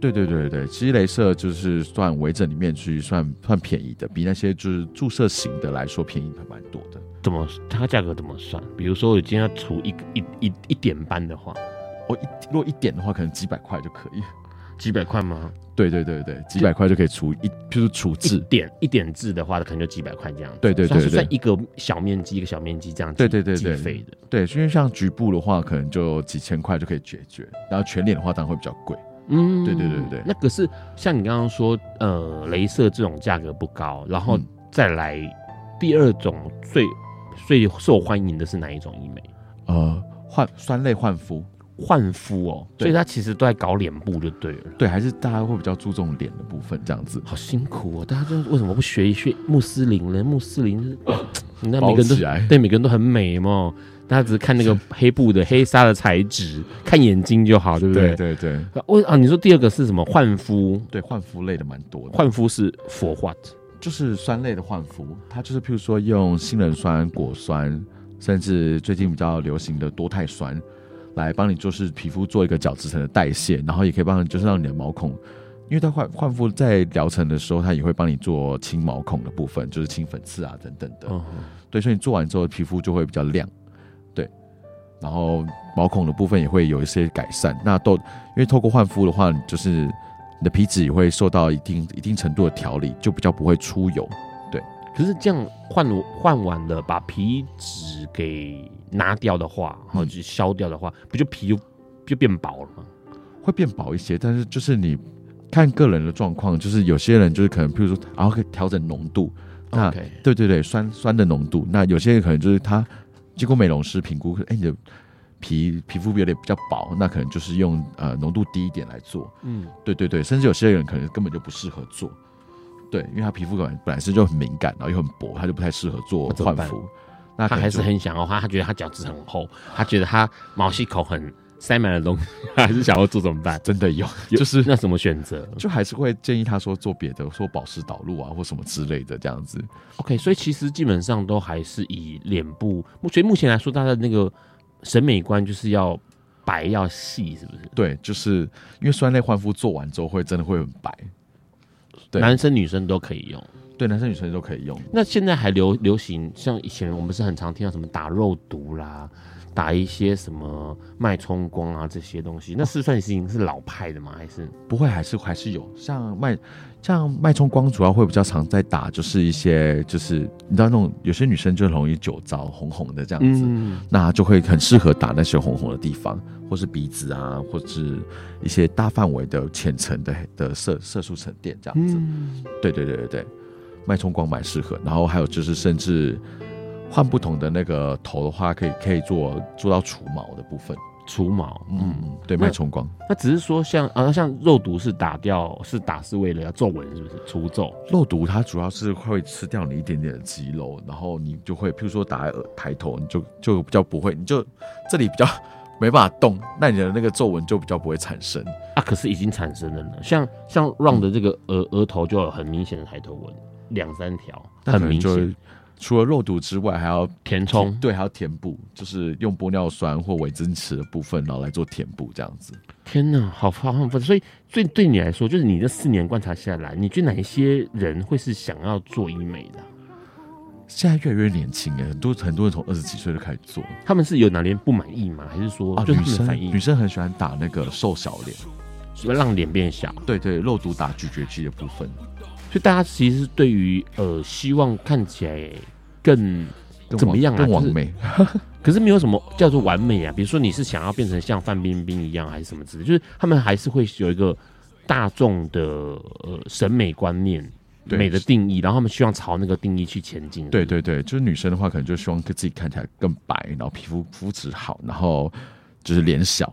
对对对对，其实镭射就是算微整里面去算算便宜的，比那些就是注射型的来说便宜还蛮多的。怎么它价格怎么算？比如说我今天要除一一一一点斑的话，我一如果一点的话，可能几百块就可以。几百块吗？对对对对，几百块就可以除一，就是除痣一点一点痣的话，可能就几百块这样。对对对，算一个小面积一个小面积这样。对对对对，费的。对，因为像局部的话，可能就几千块就可以解决，然后全脸的话当然会比较贵。嗯，对对对对。那可是像你刚刚说，呃，镭射这种价格不高，然后再来第二种最最受欢迎的是哪一种医美？呃，换酸类焕肤。换肤哦，所以他其实都在搞脸部就对了。对，还是大家会比较注重脸的部分这样子。好辛苦哦，大家就为什么不学一学穆斯林呢？穆斯林是，你看每个人都对每个人都很美嘛。大家只是看那个黑布的黑纱的材质，看眼睛就好，对不对？对对啊，你说第二个是什么？焕肤？对，焕肤类的蛮多的。焕肤是 for what？就是酸类的焕肤，它就是譬如说用杏仁酸、果酸，甚至最近比较流行的多肽酸。来帮你就是皮肤做一个角质层的代谢，然后也可以帮你就是让你的毛孔，因为它换换肤在疗程的时候，它也会帮你做清毛孔的部分，就是清粉刺啊等等的。嗯、对，所以你做完之后皮肤就会比较亮，对，然后毛孔的部分也会有一些改善。那都因为透过换肤的话，就是你的皮脂也会受到一定一定程度的调理，就比较不会出油。对，可是这样换换完了，把皮脂给。拿掉的话，然后就消掉的话，嗯、不就皮就就变薄了吗？会变薄一些，但是就是你看个人的状况，就是有些人就是可能，譬如说，然后可以调整浓度。那.对对对，酸酸的浓度。那有些人可能就是他经过美容师评估，哎，你的皮皮肤有点比较薄，那可能就是用呃浓度低一点来做。嗯，对对对，甚至有些人可能根本就不适合做。对，因为他皮肤本本来是就很敏感，然后又很薄，他就不太适合做换肤。那他还是很想要他，他觉得他角质很厚，他觉得他毛细孔很塞满了东西，他还是想要做怎么办？真的有，就是那什么选择？就还是会建议他说做别的，说保湿导入啊，或什么之类的这样子。OK，所以其实基本上都还是以脸部，所以目前来说，他的那个审美观就是要白要细，是不是？对，就是因为酸类换肤做完之后会真的会很白。男生女生都可以用。对，男生女生都可以用。那现在还流流行，像以前我们是很常听到什么打肉毒啦，打一些什么脉冲光啊这些东西，那是算是已经是老派的吗？还是不会？还是还是有像脉像脉冲光，主要会比较常在打，就是一些就是你知道那种有些女生就容易酒糟红红的这样子，嗯、那就会很适合打那些红红的地方，或是鼻子啊，或是一些大范围的浅层的的色色素沉淀这样子。嗯、对对对对对。脉冲光蛮适合，然后还有就是，甚至换不同的那个头的话，可以可以做做到除毛的部分。除毛，嗯，对，脉冲光。那只是说像啊，像肉毒是打掉，是打是为了要皱纹，是不是除皱？肉毒它主要是会吃掉你一点点的肌肉，然后你就会，譬如说打在抬头，你就就比较不会，你就这里比较没办法动，那你的那个皱纹就比较不会产生。啊，可是已经产生了呢，像像 Ron 的这个额额头就有很明显的抬头纹。两三条，很明显。除了肉毒之外，还要填充，对，还要填补，就是用玻尿酸或微增池的部分，然后来做填补，这样子。天哪，好好好，所以，所以对你来说，就是你这四年观察下来，你觉得哪一些人会是想要做医美的？现在越来越年轻哎，很多很多人从二十几岁就开始做。他们是有哪边不满意吗？还是说，啊，女生女生很喜欢打那个瘦小脸，让脸变小。对对，肉毒打咀嚼肌的部分。所以大家其实对于呃，希望看起来更怎么样啊？更完美，可是没有什么叫做完美啊。比如说你是想要变成像范冰冰一样，还是什么之类，就是他们还是会有一个大众的呃审美观念、美的定义，然后他们希望朝那个定义去前进。对对对，就是女生的话，可能就希望自己看起来更白，然后皮肤肤质好，然后就是脸小。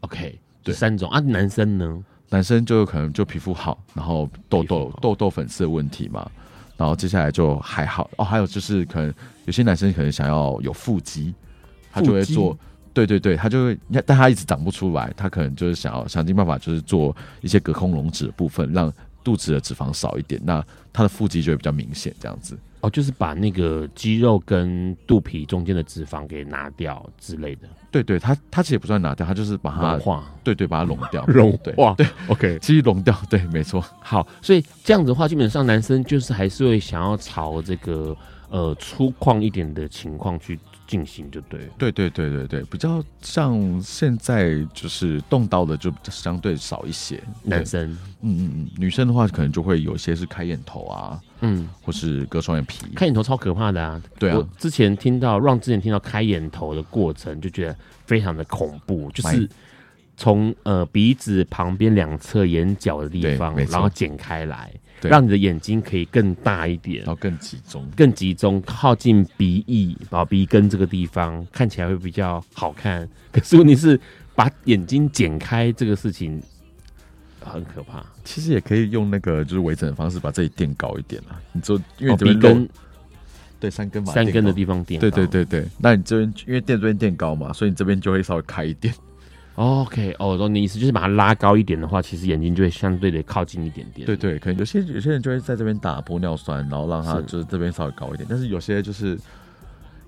OK，对，三种啊，男生呢？男生就有可能就皮肤好，然后痘痘痘痘粉刺的问题嘛，然后接下来就还好哦。还有就是可能有些男生可能想要有腹肌，他就会做，对对对，他就会，但他一直长不出来，他可能就是想要想尽办法，就是做一些隔空隆脂的部分，让肚子的脂肪少一点，那他的腹肌就会比较明显，这样子。哦，就是把那个肌肉跟肚皮中间的脂肪给拿掉之类的。对对，它它其实也不算拿掉，它就是把它融化。对对，把它融掉。融化。对，OK，其实溶掉，对，没错。好，所以这样子的话，基本上男生就是还是会想要朝这个呃粗犷一点的情况去进行，就对。对对对对对，比较像现在就是动刀的就相对少一些。男生，嗯嗯嗯，女生的话可能就会有些是开眼头啊。嗯，或是割双眼皮，开眼头超可怕的啊！对啊，我之前听到让之前听到开眼头的过程，就觉得非常的恐怖，就是从呃鼻子旁边两侧眼角的地方，然后剪开来，让你的眼睛可以更大一点，然后更集中，更集中，靠近鼻翼，把鼻根这个地方看起来会比较好看。可是问题是，把眼睛剪开这个事情。很可怕，其实也可以用那个就是微整的方式把这里垫高一点啊。你就因为这边根对三根嘛，三根的地方垫，对对对对。那你这边因为垫这边垫高嘛，所以你这边就会稍微开一点。OK，哦，懂你意思，就是把它拉高一点的话，其实眼睛就会相对的靠近一点点。对对，可能有些有些人就会在这边打玻尿酸，然后让它就是这边稍微高一点。是但是有些就是。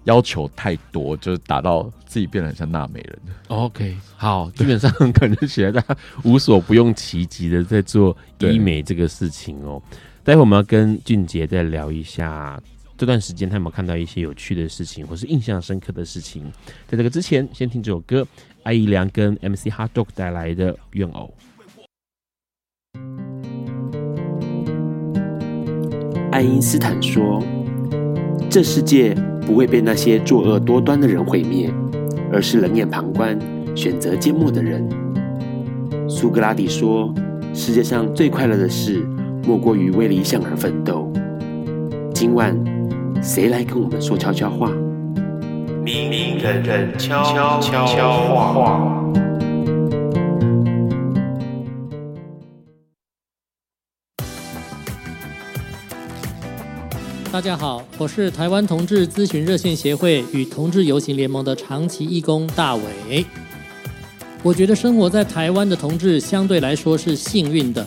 要求太多，就是打到自己变得很像娜美人。OK，好，基本上可能现在无所不用其极的在做医美这个事情哦。待会我们要跟俊杰再聊一下这段时间他有没有看到一些有趣的事情，或是印象深刻的事情。在这个之前，先听这首歌，艾怡良跟 MC HotDog 带来的《怨偶》。爱因斯坦说：“这世界。”不会被那些作恶多端的人毁灭，而是冷眼旁观、选择缄默的人。苏格拉底说：“世界上最快乐的事，莫过于为理想而奋斗。”今晚，谁来跟我们说悄悄话？人人悄悄悄话。大家好，我是台湾同志咨询热线协会与同志游行联盟的长期义工大伟。我觉得生活在台湾的同志相对来说是幸运的，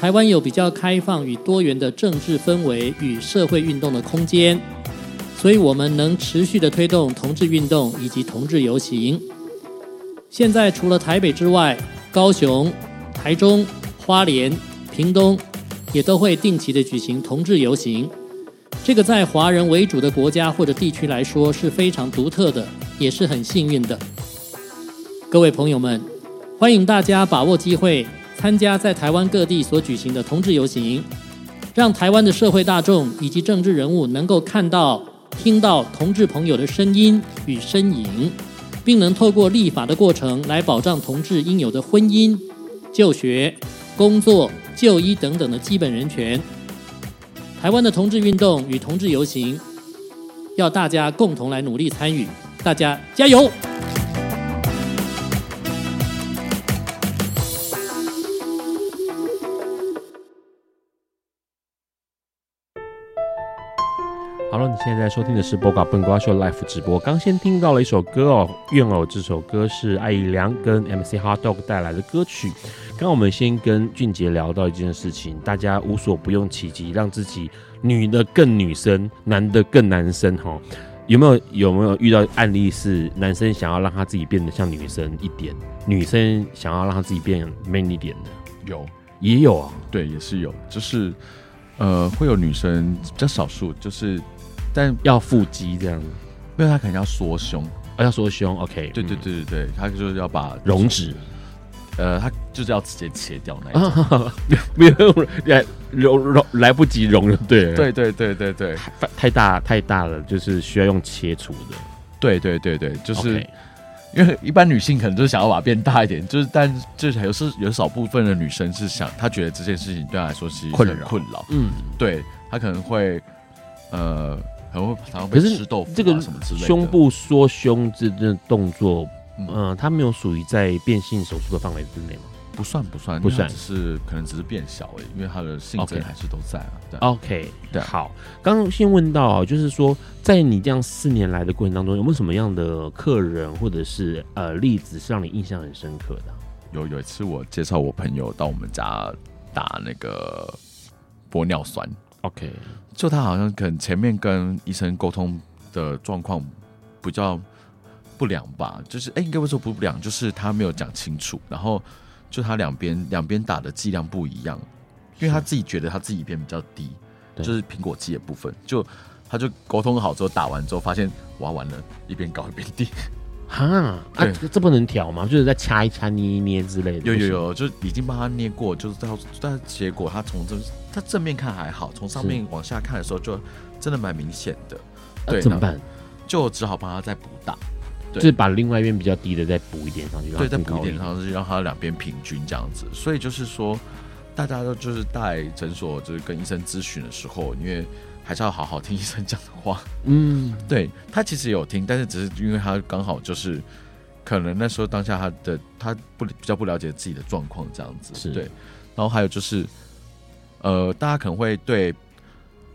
台湾有比较开放与多元的政治氛围与社会运动的空间，所以我们能持续的推动同志运动以及同志游行。现在除了台北之外，高雄、台中、花莲、屏东。也都会定期的举行同志游行。这个在华人为主的国家或者地区来说是非常独特的，也是很幸运的。各位朋友们，欢迎大家把握机会参加在台湾各地所举行的同志游行，让台湾的社会大众以及政治人物能够看到、听到同志朋友的声音与身影，并能透过立法的过程来保障同志应有的婚姻、就学、工作、就医等等的基本人权。台湾的同志运动与同志游行，要大家共同来努力参与，大家加油！好了，你现在在收听的是《播瓜笨瓜秀》Live 直播。刚先听到了一首歌哦，《怨偶》这首歌是艾怡良跟 MC HotDog 带来的歌曲。刚刚我们先跟俊杰聊到一件事情，大家无所不用其极，让自己女的更女生，男的更男生。哈，有没有有没有遇到案例是男生想要让他自己变得像女生一点，女生想要让他自己变 man 一点的？有，也有啊，对，也是有，就是呃，会有女生比较少数，就是。但要腹肌这样，因为他可能要缩胸，啊，要缩胸，OK，对对对对对，他就是要把溶脂，呃，他就是要直接切掉那一种，没有来溶溶来不及溶了，对对对对对对，太太大太大了，就是需要用切除的，对对对对，就是因为一般女性可能就是想要把它变大一点，就是但就是有是有少部分的女生是想，她觉得这件事情对她来说是困扰。困扰，嗯，对她可能会呃。可是这个什么之类的胸部缩胸这这动作，嗯，它没有属于在变性手术的范围之内吗？不算不算不算，只是可能只是变小而已，因为它的性征还是都在啊。对，OK，对，好。刚刚先问到啊，就是说，在你这样四年来的过程当中，有没有什么样的客人或者是呃例子是让你印象很深刻的？有有一次我介绍我朋友到我们家打那个玻尿酸。OK，就他好像可能前面跟医生沟通的状况比较不良吧，就是哎，应该不说不不良，就是他没有讲清楚，然后就他两边两边打的剂量不一样，因为他自己觉得他自己一边比较低，就是苹果肌的部分，就他就沟通好之后打完之后发现哇完了，一边高一边低。哈啊，这不能调吗？就是再掐一掐、捏一捏之类的。有有有，就已经帮他捏过，就是到但结果他从正他正面看还好，从上面往下看的时候就真的蛮明显的。对，怎么办？就只好帮他再补打，就是把另外一边比较低的再补一点上去，对，再补一点上去，让他两边平均这样子。所以就是说，大家都就是在诊所就是跟医生咨询的时候，因为。还是要好好听医生讲的话。嗯，对，他其实有听，但是只是因为他刚好就是可能那时候当下他的他不比较不了解自己的状况这样子，是对。然后还有就是，呃，大家可能会对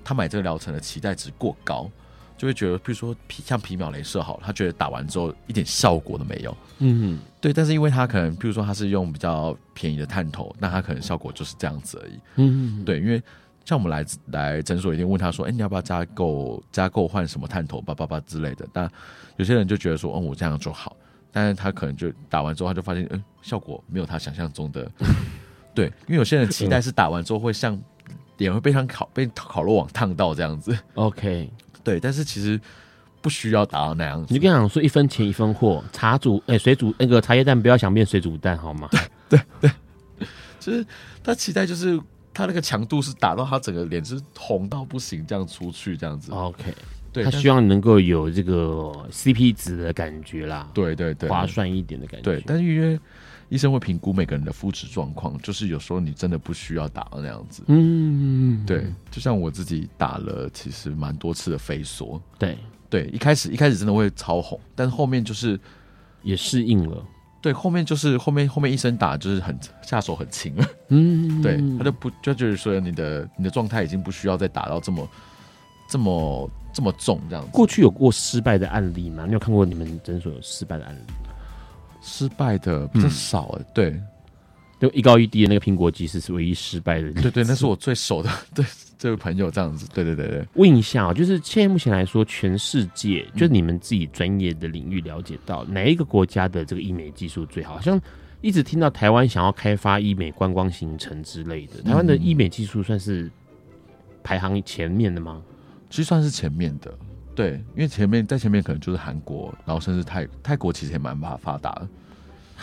他买这个疗程的期待值过高，就会觉得，比如说皮像皮秒镭射好了，他觉得打完之后一点效果都没有。嗯，对。但是因为他可能，比如说他是用比较便宜的探头，那他可能效果就是这样子而已。嗯，对，因为。像我们来来诊所，一定问他说：“哎、欸，你要不要加购加购换什么探头叭叭叭之类的？”但有些人就觉得说：“哦，我这样就好。”但是他可能就打完之后，他就发现，嗯、欸，效果没有他想象中的。对，因为有些人期待是打完之后会像脸会被像烤被烤肉网烫到这样子。OK，对，但是其实不需要打到那样子。你跟他讲说一分钱一分货，茶煮哎、欸、水煮那个茶叶蛋不要想变水煮蛋好吗？对对对，就是他期待就是。他那个强度是打到他整个脸是红到不行，这样出去这样子。OK，对，他希望能够有这个 CP 值的感觉啦。对对对，划算一点的感觉。对，但是因为医生会评估每个人的肤质状况，就是有时候你真的不需要打到那样子。嗯，对，就像我自己打了其实蛮多次的飞梭。对对，一开始一开始真的会超红，但是后面就是也适应了。对，后面就是后面后面医生打就是很下手很轻了，嗯，对，他就不就就是说你的你的状态已经不需要再打到这么这么这么重这样子。过去有过失败的案例吗？你有看过你们诊所有失败的案例吗？失败的比较少对。就一高一低的那个苹果肌是唯一失败的，对对，那是我最熟的，对这位朋友这样子，对对对对。问一下啊，就是现在目前来说，全世界就是你们自己专业的领域了解到哪一个国家的这个医美技术最好？好像一直听到台湾想要开发医美观光行程之类的，台湾的医美技术算是排行前面的吗？其实算是前面的，对，因为前面在前面可能就是韩国，然后甚至泰泰国其实也蛮发发达的。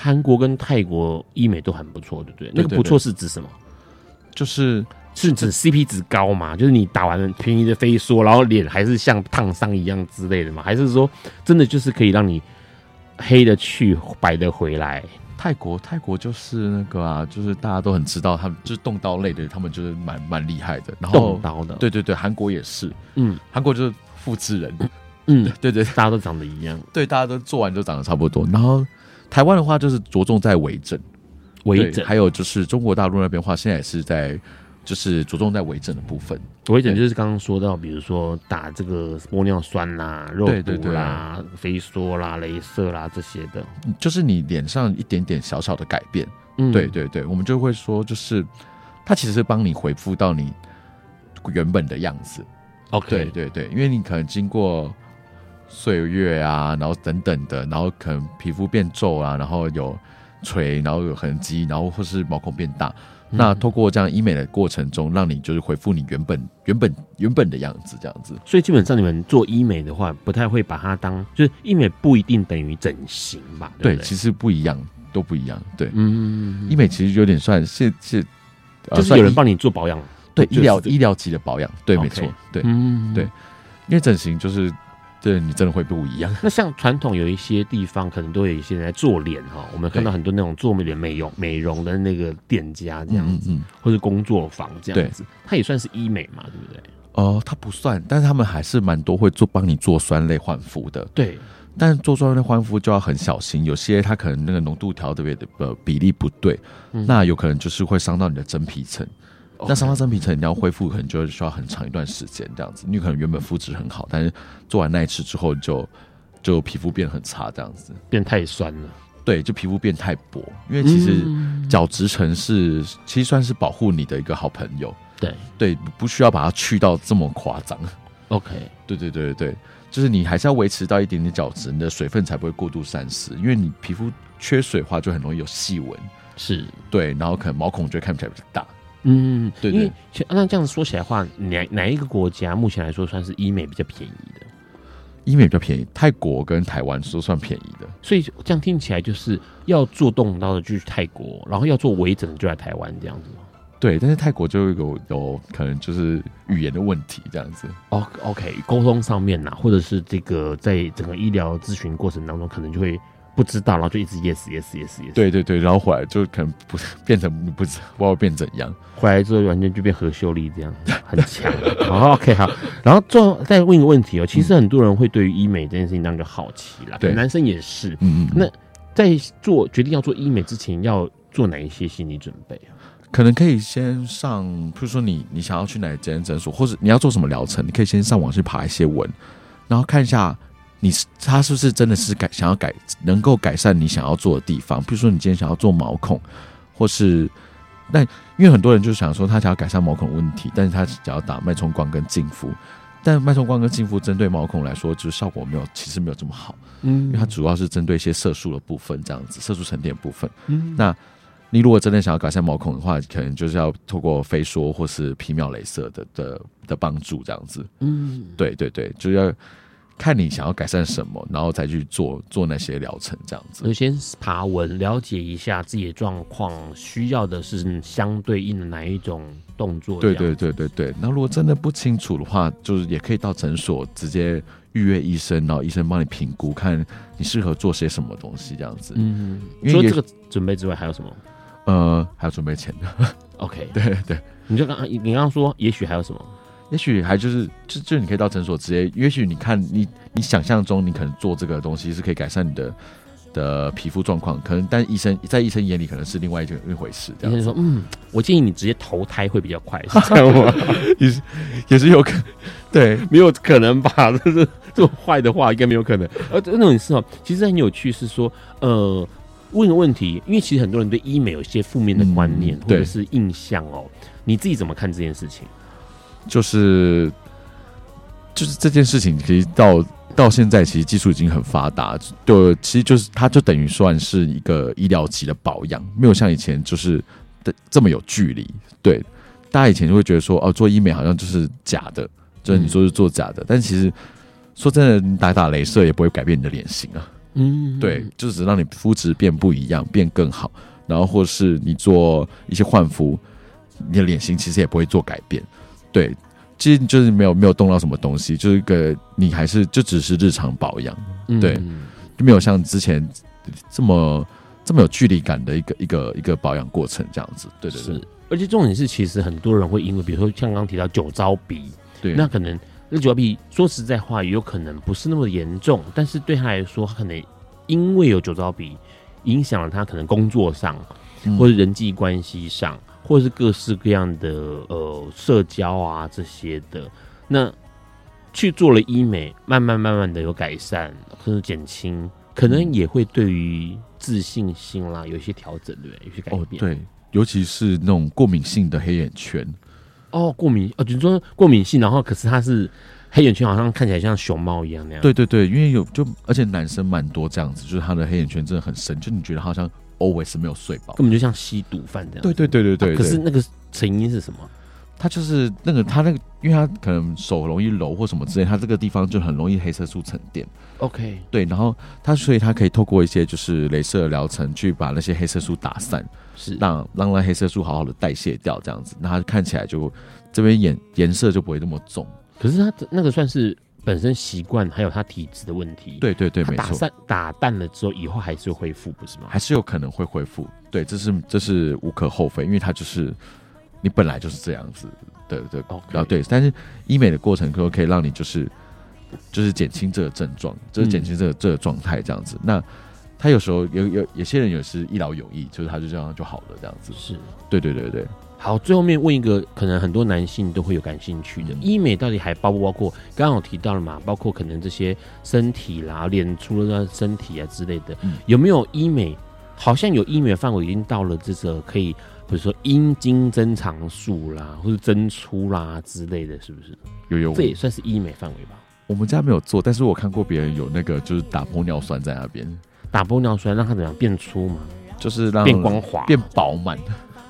韩国跟泰国医美都很不错，对不对？那个不错是指什么？就是是指 CP 值高嘛？就是你打完便宜的飞梭，然后脸还是像烫伤一样之类的嘛？还是说真的就是可以让你黑的去，白的回来？泰国泰国就是那个啊，就是大家都很知道，他们就是动刀类的，他们就是蛮蛮厉害的。然后动刀的，对对对，韩国也是，嗯，韩国就是复制人，嗯，对对，大家都长得一样，对，大家都做完就长得差不多。然后台湾的话，就是着重在微整，微整，还有就是中国大陆那边的话，现在也是在。就是着重在微整的部分，微整就是刚刚说到，比如说打这个玻尿酸啦、肉毒啦、飞梭啦、镭射啦这些的，就是你脸上一点点小小的改变。嗯，对对对，我们就会说，就是它其实是帮你恢复到你原本的样子。OK，对对对，因为你可能经过岁月啊，然后等等的，然后可能皮肤变皱啊，然后有垂，然后有痕迹，然后或是毛孔变大。那透过这样医美的过程中，让你就是恢复你原本原本原本的样子，这样子。所以基本上你们做医美的话，不太会把它当就是医美不一定等于整形吧？对，对，其实不一样，都不一样。对，嗯，医美其实有点算是是，就是有人帮你做保养，对，医疗医疗级的保养，对，没错，对，嗯，对，因为整形就是。对，你真的会不一样。那像传统有一些地方，可能都有一些人在做脸哈。我们看到很多那种做脸美容美容的那个店家这样子，嗯嗯、或者工作坊这样子，它也算是医美嘛，对不对？哦、呃，它不算，但是他们还是蛮多会做帮你做酸类焕肤的。对，但做酸类焕肤就要很小心，有些它可能那个浓度调的呃比例不对，嗯、那有可能就是会伤到你的真皮层。那伤疤真皮层，你要恢复，可能就需要很长一段时间这样子。你可能原本肤质很好，但是做完那一次之后就，就就皮肤变很差，这样子变太酸了。对，就皮肤变太薄。因为其实角质层是其实算是保护你的一个好朋友。对对，不需要把它去到这么夸张。OK，对对对对对，就是你还是要维持到一点点角质，你的水分才不会过度散失。因为你皮肤缺水的话，就很容易有细纹。是对，然后可能毛孔就会看起来比较大。嗯，对，对，因为那这样子说起来的话，哪哪一个国家目前来说算是医美比较便宜的？医美比较便宜，泰国跟台湾都算便宜的。所以这样听起来，就是要做动刀的就去泰国，然后要做微整的就来台湾这样子吗？对，但是泰国就有有可能就是语言的问题这样子。哦，OK，沟通上面呐，或者是这个在整个医疗咨询过程当中，可能就会。不知道，然后就一直 yes yes yes yes。对对对，然后回来就可能不变成不知不知道变怎样，回来之后完全就变何秀丽这样，很强。好，OK 好，然后最后再问一个问题哦，其实很多人会对于医美这件事情当个好奇啦，对，男生也是，嗯嗯。那在做决定要做医美之前，要做哪一些心理准备啊？可能可以先上，比如说你你想要去哪间诊所，或者你要做什么疗程，你可以先上网去爬一些文，然后看一下。你他是不是真的是改想要改能够改善你想要做的地方？比如说你今天想要做毛孔，或是那因为很多人就想说他想要改善毛孔问题，但是他想要打脉冲光跟净肤，但脉冲光跟净肤针对毛孔来说，就是效果没有其实没有这么好，嗯，因为它主要是针对一些色素的部分，这样子色素沉淀部分。嗯，那你如果真的想要改善毛孔的话，可能就是要透过飞梭或是皮秒镭射的的的帮助，这样子。嗯，对对对，就要。看你想要改善什么，然后再去做做那些疗程，这样子。就先爬文了解一下自己的状况，需要的是相对应的哪一种动作。对对对对对。那如果真的不清楚的话，就是也可以到诊所直接预约医生，然后医生帮你评估，看你适合做些什么东西，这样子。嗯。除了这个准备之外，还有什么？呃，还要准备钱的。OK，对对。你就刚刚你刚刚说，也许还有什么？也许还就是就就你可以到诊所直接，也许你看你你想象中你可能做这个东西是可以改善你的的皮肤状况，可能但医生在医生眼里可能是另外一件一回事。医生说，嗯，我建议你直接投胎会比较快，是这样吗？也是也是有可能，对，没有可能吧？这是这么坏的话应该没有可能。呃，那种事哦，其实很有趣，是说呃问个问题，因为其实很多人对医美有一些负面的观念、嗯、或者是印象哦，你自己怎么看这件事情？就是，就是这件事情，其实到到现在其实技术已经很发达，对，其实就是它就等于算是一个医疗级的保养，没有像以前就是的这么有距离。对，大家以前就会觉得说，哦，做医美好像就是假的，就是你说是做假的，但其实说真的，你打打镭射也不会改变你的脸型啊。嗯，对，就是只让你肤质变不一样，变更好，然后或是你做一些换肤，你的脸型其实也不会做改变。对。其实就是没有没有动到什么东西，就是一个你还是就只是日常保养，嗯、对，就没有像之前这么这么有距离感的一个一个一个保养过程这样子，对对对。是，而且重点是，其实很多人会因为，比如说像刚刚提到酒糟鼻，对，那可能那酒糟鼻说实在话，也有可能不是那么严重，但是对他来说，他可能因为有酒糟鼻，影响了他可能工作上或者人际关系上。嗯或是各式各样的呃社交啊这些的，那去做了医美，慢慢慢慢的有改善，甚至减轻，可能也会对于自信心啦有一些调整，对不对？有些改变。哦，对，尤其是那种过敏性的黑眼圈。哦，过敏哦，就是说过敏性，然后可是它是黑眼圈，好像看起来像熊猫一样那样。对对对，因为有就而且男生蛮多这样子，就是他的黑眼圈真的很深，就你觉得好像。Always 没有睡饱，根本就像吸毒犯这样。对对对对对，啊。可是那个成因是什么？他就是那个他那个，因为他可能手容易揉或什么之类，他这个地方就很容易黑色素沉淀。OK，对，然后他所以他可以透过一些就是镭射疗程去把那些黑色素打散，是让让那黑色素好好的代谢掉，这样子，那他看起来就这边颜颜色就不会那么重。可是他那个算是。本身习惯还有他体质的问题，对对对，没错。打散打淡了之后，以后还是会恢复，不是吗？还是有可能会恢复，对，这是这是无可厚非，因为他就是你本来就是这样子的的啊，Okay. 对。但是医美的过程可不可以让你就是就是减轻这个症状，就是减轻这个、嗯、这个状态这样子。那他有时候有有有些人也是一劳永逸，就是他就这样就好了这样子。是，对对对对。好，最后面问一个可能很多男性都会有感兴趣的，医美到底还包不包括？刚刚有提到了嘛，包括可能这些身体啦、脸除了身体啊之类的，有没有医美？好像有医美范围已经到了这个可以，比如说阴茎增长术啦，或者增粗啦之类的，是不是？有有，这也算是医美范围吧？我们家没有做，但是我看过别人有那个，就是打玻尿酸在那边，打玻尿酸让它怎样变粗嘛？就是让变光滑、变饱满、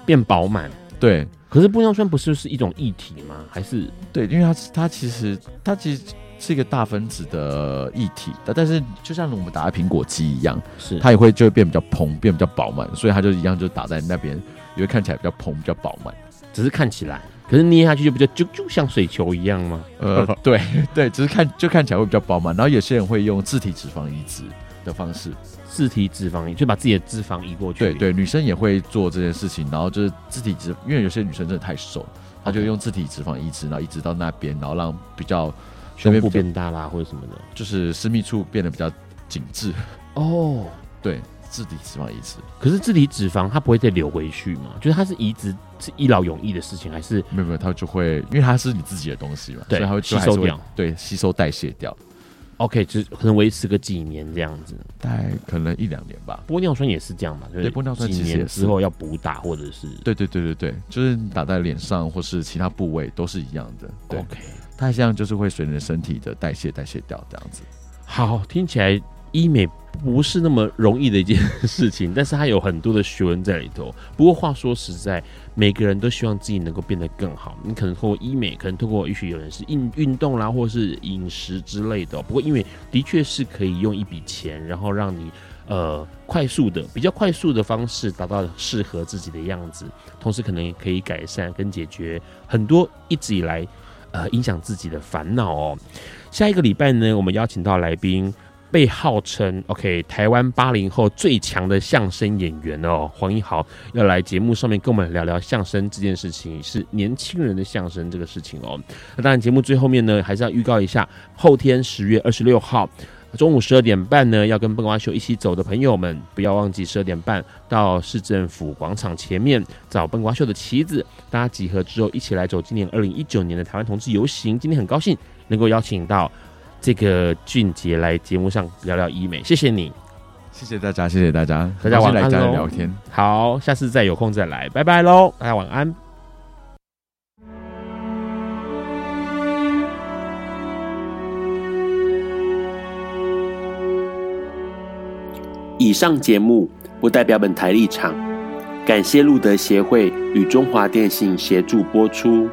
变饱满。对，可是玻尿酸不是是一种液体吗？还是对，因为它它其实它其实是一个大分子的液体，但是就像我们打在苹果肌一样，是它也会就会变比较膨，变比较饱满，所以它就一样就打在那边，也会看起来比较膨，比较饱满。只是看起来，可是捏下去就比较就就像水球一样吗？呃，对 对，只是看就看起来会比较饱满。然后有些人会用自体脂肪移植的方式。自体脂肪移就把自己的脂肪移过去。对对，女生也会做这件事情，然后就是自体脂，因为有些女生真的太瘦，她就用自体脂肪移植，然后移植到那边，然后让比较胸部变大啦，或者什么的，就是私密处变得比较紧致。哦，对，自体脂肪移植。可是自体脂肪它不会再流回去吗？就是它是移植是一劳永逸的事情，还是没有没有，它就会因为它是你自己的东西嘛，对，所以它会吸收掉，对，吸收代谢掉。OK，就可能维持个几年这样子，大概可能一两年吧。玻尿酸也是这样嘛？对，玻尿酸几年之后要补打，或者是对对对对对，就是打在脸上或是其他部位都是一样的。对 OK，它这样就是会随着身体的代谢代谢掉这样子。好，听起来。医美不是那么容易的一件 事情，但是它有很多的学问在里头。不过话说实在，每个人都希望自己能够变得更好。你可能通过医美，可能通过也许有人是运运动啦，或是饮食之类的。不过因为的确是可以用一笔钱，然后让你呃快速的、比较快速的方式达到适合自己的样子，同时可能也可以改善跟解决很多一直以来呃影响自己的烦恼哦。下一个礼拜呢，我们邀请到来宾。被号称 OK 台湾八零后最强的相声演员哦，黄义豪要来节目上面跟我们聊聊相声这件事情，是年轻人的相声这个事情哦。那当然，节目最后面呢，还是要预告一下，后天十月二十六号中午十二点半呢，要跟笨瓜秀一起走的朋友们，不要忘记十二点半到市政府广场前面找笨瓜秀的旗子，大家集合之后一起来走今年二零一九年的台湾同志游行。今天很高兴能够邀请到。这个俊杰来节目上聊聊医美，谢谢你，谢谢大家，谢谢大家，大家晚安聊天，好，下次再有空再来，拜拜喽，大家晚安。以上节目不代表本台立场，感谢路德协会与中华电信协助播出。